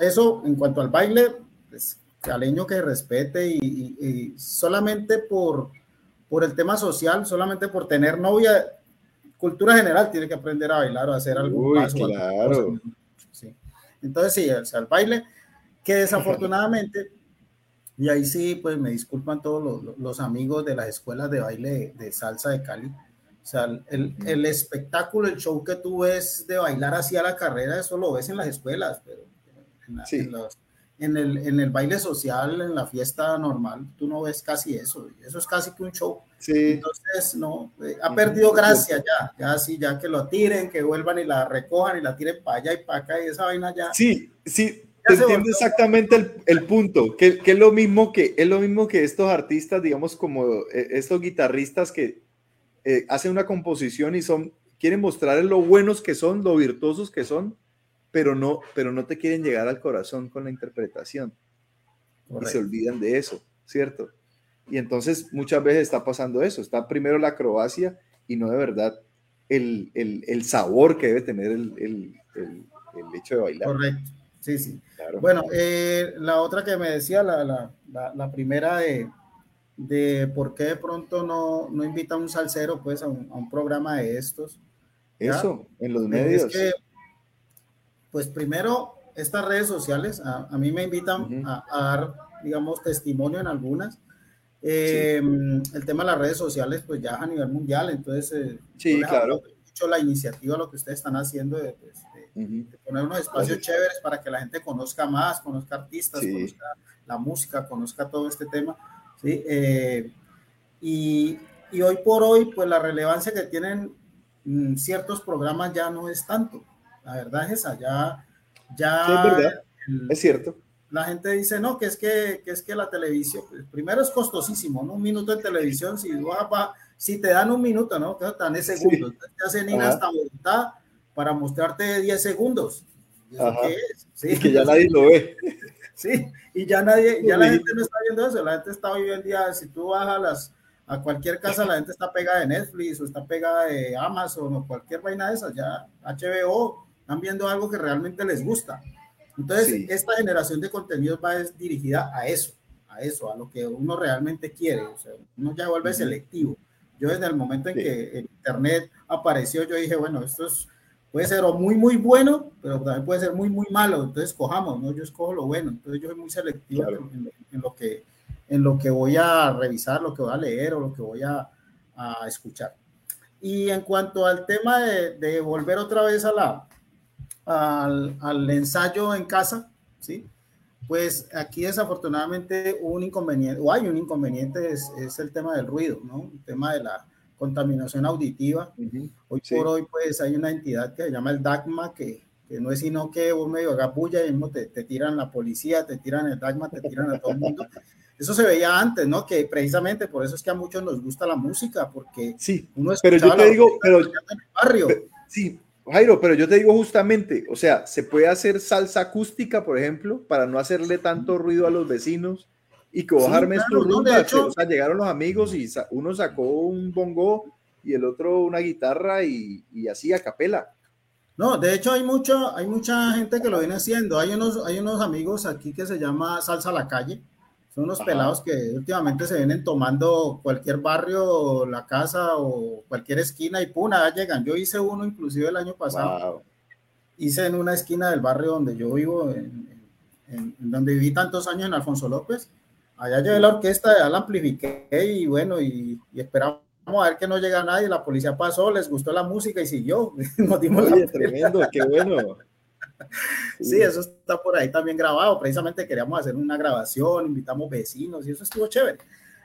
C: eso en cuanto al baile, pues, caleño que respete y, solamente por, por el tema social, solamente por tener novia, cultura general, tiene que aprender a bailar o hacer algo
B: paso. Claro.
C: Sí. Entonces, sí, o sea, el baile, que desafortunadamente, y ahí sí, pues me disculpan todos los, los amigos de las escuelas de baile de, salsa de Cali. O sea, el, el, espectáculo, el show que tú ves de bailar hacia la carrera, eso lo ves en las escuelas, pero en,
B: sí.
C: en los, en el, en el baile social, en la fiesta normal, tú no ves casi eso. Eso es casi que un show.
B: Sí.
C: Entonces, no, eh, ha perdido gracia ya. Ya sí, ya que lo tiren, que vuelvan y la recojan y la tiren para allá y para acá y esa vaina ya.
B: Sí, sí. Te entiendo exactamente el, el punto, que, que, es lo mismo que es lo mismo que estos artistas, digamos, como eh, estos guitarristas que eh, hacen una composición y son, quieren mostrar lo buenos que son, lo virtuosos que son, pero no, pero no te quieren llegar al corazón con la interpretación. Y se olvidan de eso, ¿cierto? Y entonces muchas veces está pasando eso, está primero la acrobacia y no de verdad el, el, el sabor que debe tener el, el, hecho de bailar.
C: Correcto, sí, sí. Bueno, eh, la otra que me decía, la, la, la, primera de, de por qué de pronto no, no invita a un salsero pues a un, a un programa de estos.
B: Eso, en los medios. Es que
C: pues primero, estas redes sociales a, mí me invitan a, dar, digamos, testimonio en algunas. Em, el tema de las redes sociales, pues ya a nivel mundial, entonces...
B: Eh, sí, claro.
C: mucho la iniciativa, lo que ustedes están haciendo de, pues, poner unos espacios chéveres para que la gente conozca más, conozca artistas, conozca la música, conozca todo este tema. ¿Sí? Eh, y, y, hoy por hoy, pues la relevancia que tienen mm, ciertos programas ya no es tanto. La verdad es esa, ya... ya
B: es verdad, es cierto.
C: La gente dice, no, que es que, que es que la televisión, pues, primero es costosísimo, ¿no? Un minuto de televisión, si, si te dan un minuto, ¿no? Te dan segundos. Te hacen ir hasta voluntad para mostrarte 10 segundos.
B: ¿Sí? que ya nadie lo ve. <laughs>
C: Sí, y ya nadie, ya la gente no está viendo eso, la gente está hoy en día, si tú vas a las a cualquier casa, la gente está pegada de Netflix o está pegada de Amazon o cualquier vaina de esas, ya HBO, están viendo algo que realmente les gusta. Entonces, esta generación de contenidos va dirigida a eso, a eso, a lo que uno realmente quiere, o sea, uno ya vuelve selectivo. Yo desde el momento en que el Internet apareció, yo dije, bueno, esto es puede ser muy, muy bueno, pero también puede ser muy, muy malo. Entonces, cojamos, ¿no? Yo escojo lo bueno. Entonces, yo soy muy selectivo en, lo que, en lo que voy a revisar, lo que voy a leer o lo que voy a, a escuchar. Y en cuanto al tema de, de volver otra vez a la, al, al, ensayo en casa, ¿sí? Pues aquí desafortunadamente un inconveniente, o hay un inconveniente, es, es el tema del ruido, ¿no? El tema de la, contaminación auditiva. Hoy por hoy, pues hay una entidad que se llama el DACMA, que, que no es sino que vos medio hagas bulla y mismo te, te, tiran la policía, te tiran el DACMA, te tiran a todo el mundo. <laughs> Eso se veía antes, ¿no? Que precisamente por eso es que a muchos nos gusta la música, porque
B: sí, uno pero yo te digo, pero,
C: barrio.
B: sí, Jairo, pero yo te digo justamente, o sea, se puede hacer salsa acústica, por ejemplo, para no hacerle tanto ruido a los vecinos y que bajarme sí, claro, o sea, llegaron los amigos y uno sacó un bongo y el otro una guitarra y, y, así a capela.
C: No, de hecho hay mucho, hay mucha gente que lo viene haciendo. Hay unos, hay unos amigos aquí que se llama Salsa a la Calle. Son unos pelados que últimamente se vienen tomando cualquier barrio, la casa o cualquier esquina y pum, ya llegan. Yo hice uno inclusive el año pasado. Hice en una esquina del barrio donde yo vivo, en, en, en, donde viví tantos años en Alfonso López allá llevé la orquesta, ya la amplifiqué y bueno, y, y esperamos a ver que no llega nadie, la policía pasó, les gustó la música y siguió. <laughs>
B: Nos dimos Oye, tremendo, qué bueno.
C: Sí, eso está por ahí también grabado. Precisamente queríamos hacer una grabación, invitamos vecinos y eso estuvo chévere.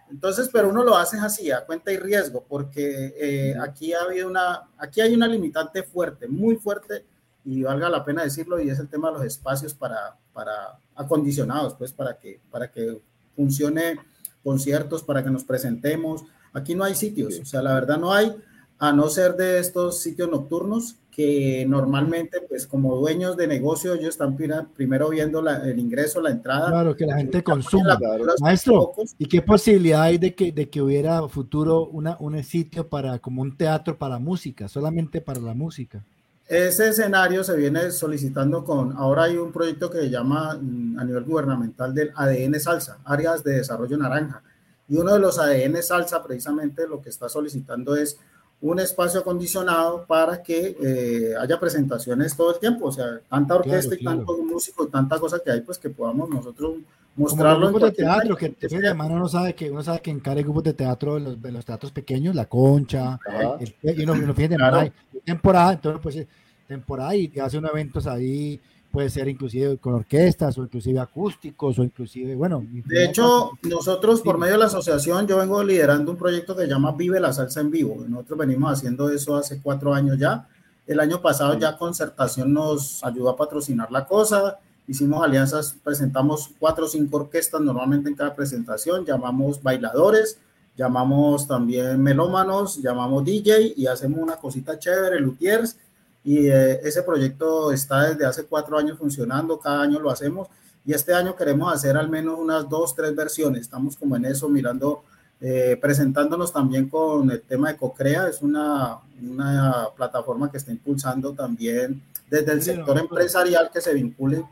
C: Entonces, pero uno lo hace así, a cuenta y riesgo, porque eh, aquí ha habido una, aquí hay una limitante fuerte, muy fuerte, y valga la pena decirlo, y es el tema de los espacios para, para acondicionados, pues, para que, para que funcione conciertos, para que nos presentemos. Aquí no hay sitios, o sea, la verdad no hay, a no ser de estos sitios nocturnos que normalmente, pues como dueños de negocio, ellos están primero viendo el ingreso, la entrada.
A: Claro, que la gente consuma. Maestro, ¿y qué posibilidad hay de que, de que hubiera futuro una, un sitio para, como un teatro para música, solamente para la música?
C: Ese escenario se viene solicitando con, ahora hay un proyecto que se llama mm, a nivel gubernamental del ADN Salsa, Áreas de Desarrollo Naranja. Y uno de los ADN Salsa precisamente lo que está solicitando es un espacio acondicionado para que eh, haya presentaciones todo el tiempo, o sea, tanta orquesta y tanto músico, tanta cosa que hay, pues que podamos nosotros mostrarlo.
A: Como grupos de teatro, que te hermano uno sabe que uno sabe que en cada grupo de teatro, de los, los teatros pequeños, la concha, el, y uno, uno fíjate, claro. hay temporada, entonces pues temporada y hace unos eventos ahí, puede ser inclusive con orquestas o inclusive acústicos o inclusive, bueno.
C: De hecho, nosotros por medio de la asociación, yo vengo liderando un proyecto que se llama Vive la Salsa en Vivo. Nosotros venimos haciendo eso hace cuatro años ya. El año pasado ya Concertación nos ayudó a patrocinar la cosa, hicimos alianzas, presentamos cuatro o cinco orquestas normalmente en cada presentación, llamamos bailadores, llamamos también melómanos, llamamos DJ y hacemos una cosita chévere, luthiers, y eh, ese proyecto está desde hace cuatro años funcionando, cada año lo hacemos y este año queremos hacer al menos unas dos, tres versiones, estamos como en eso mirando, eh, presentándonos también con el tema de Cocrea, es una, una plataforma que está impulsando también desde el sector empresarial que se vincule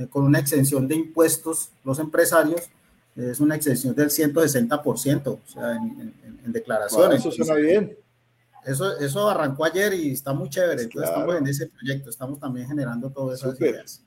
C: eh, con una exención de impuestos los empresarios, es una exención del 160%, o sea, en, en, en declaraciones.
B: Wow, eso suena bien.
C: Eso, eso arrancó ayer y está muy chévere. Entonces claro. estamos en ese proyecto, estamos también generando todas esas Super. ideas.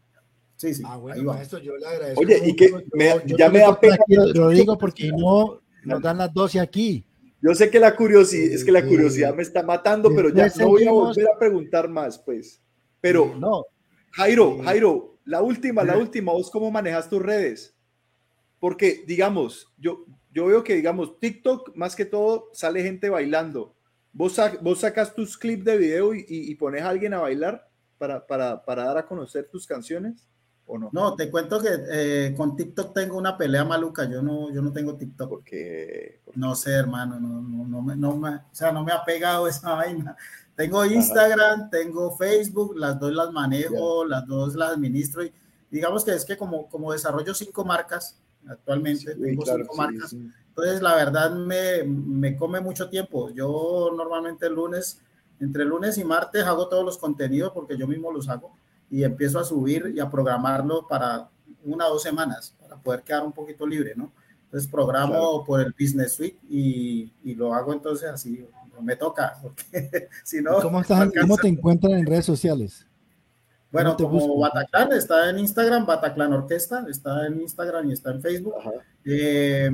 C: Sí, sí.
A: Ah, bueno, maestro, yo le agradezco.
B: Oye, y que me, yo, ya me da pena.
A: Lo digo porque no <laughs> nos dan las 12 aquí.
B: Yo sé que la curiosidad, es que la curiosidad me está matando, pero ya no voy a volver a preguntar más, pues. Pero, no. Jairo, Jairo, la última, la última, ¿vos cómo manejas tus redes? Porque, digamos, yo, yo veo que, digamos, TikTok, más que todo, sale gente bailando. ¿Vos, vos sacas tus clips de video y, y, pones a alguien a bailar para, para, para dar a conocer tus canciones? ¿O no?
C: No, te cuento que eh, con TikTok tengo una pelea maluca. Yo no, yo no tengo TikTok.
B: Porque,
C: no sé, hermano, no, no, no, me, no me, o sea, no me ha pegado esa <laughs> vaina. Tengo Instagram, tengo Facebook, las dos las manejo, las dos las administro. Y digamos que es que como, como desarrollo cinco marcas actualmente, tengo cinco marcas. Entonces, la verdad me, me come mucho tiempo. Yo normalmente el lunes, entre lunes y martes hago todos los contenidos porque yo mismo los hago y empiezo a subir y a programarlo para una o dos semanas para poder quedar un poquito libre, ¿no? Entonces programo por el Business Suite y, y, lo hago entonces así, me toca, porque <laughs> si no...
A: ¿Cómo, estás, ¿Cómo te encuentran en redes sociales?
C: Bueno, como Bataclan está en Instagram, Bataclan Orquesta está en Instagram y está en Facebook. Eh,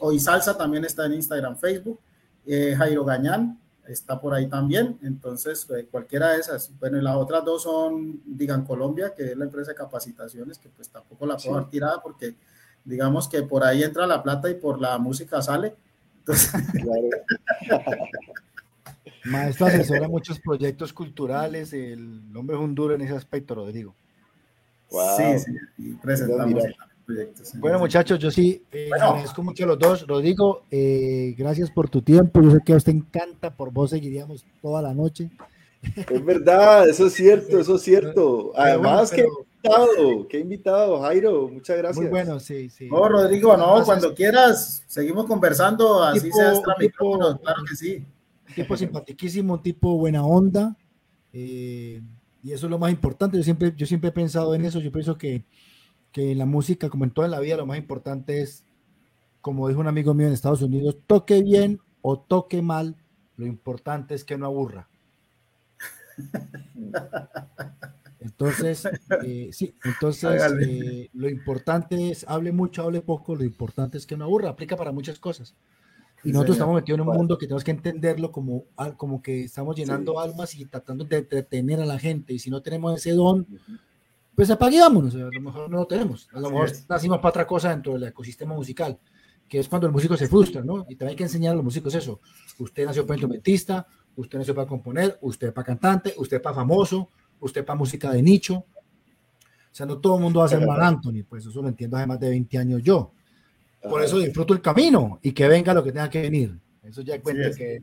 C: Hoy Salsa también está en Instagram, Facebook. Eh, Jairo Gañán está por ahí también. Entonces, eh, cualquiera de esas. Bueno, y las otras dos son, digan, Colombia, que es la empresa de capacitaciones, que pues tampoco la puedo dar tirada porque digamos que por ahí entra la plata y por la música sale. Entonces... <laughs> <laughs>
A: Maestro asesora muchos proyectos culturales, el hombre es un duro en ese aspecto, Rodrigo.
C: Sí, sí, y presentamos
A: bueno, muchachos, yo sí eh, agradezco mucho a los dos. Rodrigo, eh, gracias por tu tiempo. Yo sé que a usted encanta, por vos seguiríamos toda la noche.
B: Es verdad, eso es cierto, eso es cierto. Además, que invitado, qué invitado, Jairo, muchas gracias.
A: Muy bueno, sí, sí.
C: No, Rodrigo, no, cuando quieras, seguimos conversando, así sea extra claro que sí.
A: Tipo simpaticísimo, un tipo buena onda, eh, y eso es lo más importante. Yo siempre, yo siempre he pensado en eso, yo pienso que que en la música, como en toda la vida, lo más importante es, como dijo un amigo mío en Estados Unidos, toque bien o toque mal, lo importante es que no aburra. <laughs> Entonces, eh, sí, <laughs> entonces eh, lo importante es, hable mucho, hable poco, lo importante es que no aburra, aplica para muchas cosas. Y nosotros estamos metidos en un mundo que tenemos que entenderlo como, como que estamos llenando almas y tratando de entretener a la gente. Y si no tenemos ese don, pues apaguémonos, a lo mejor no lo tenemos, a lo mejor nacimos para otra cosa dentro del ecosistema musical, que es cuando el músico se frustra, ¿no? Y también hay que enseñar a los músicos eso. Usted nació para instrumentista, usted nació para componer, usted para cantante, usted para famoso, usted para música de nicho. O sea, no todo el mundo va a ser Mar Anthony, pues eso lo entiendo hace más de 20 años yo. Por eso disfruto el camino y que venga lo que tenga que venir. Eso ya cuenta que...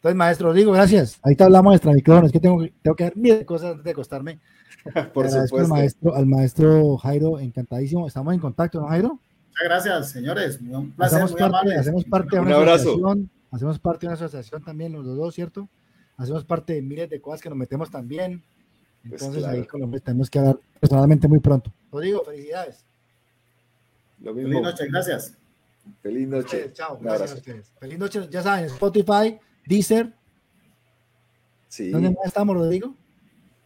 A: Entonces, maestro, digo, gracias. Ahí está la maestra micrófono. Es que tengo, tengo que dar mil cosas antes de acostarme. <laughs>
B: Por supuesto.
A: Al maestro, al maestro Jairo, encantadísimo. Estamos en contacto, ¿no, Jairo?
C: Muchas gracias, señores. Un placer.
A: Hacemos, parte, hacemos parte de una asociación. Hacemos parte de una asociación también, los dos, ¿cierto? Hacemos parte de miles de cosas que nos metemos también. Pues Entonces, ahí Colombia tenemos que hablar personalmente muy pronto. Lo digo, felicidades.
C: Lo mismo. Feliz noche, gracias.
B: Feliz noche.
A: chao, gracias a ustedes. Feliz noche, ya saben, Spotify, Deezer.
B: Sí.
A: ¿Dónde más estamos, Rodrigo?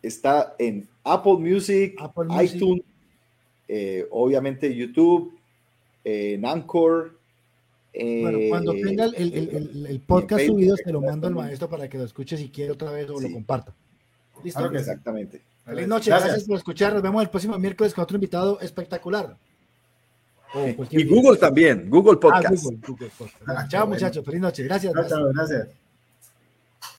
B: Está en Apple Music, iTunes, eh, obviamente YouTube, en Anchor.
A: bueno, cuando eh, tenga el, el, el, podcast subido, se lo mando al maestro para que lo escuche si quiere otra vez o lo comparta.
B: ¿Listo? exactamente.
A: Feliz noche, gracias. por escuchar. Nos vemos el próximo miércoles con otro invitado espectacular.
B: y Google también, Google ah, Podcast.
A: Chao, muchachos. Feliz noche. Gracias.
C: gracias.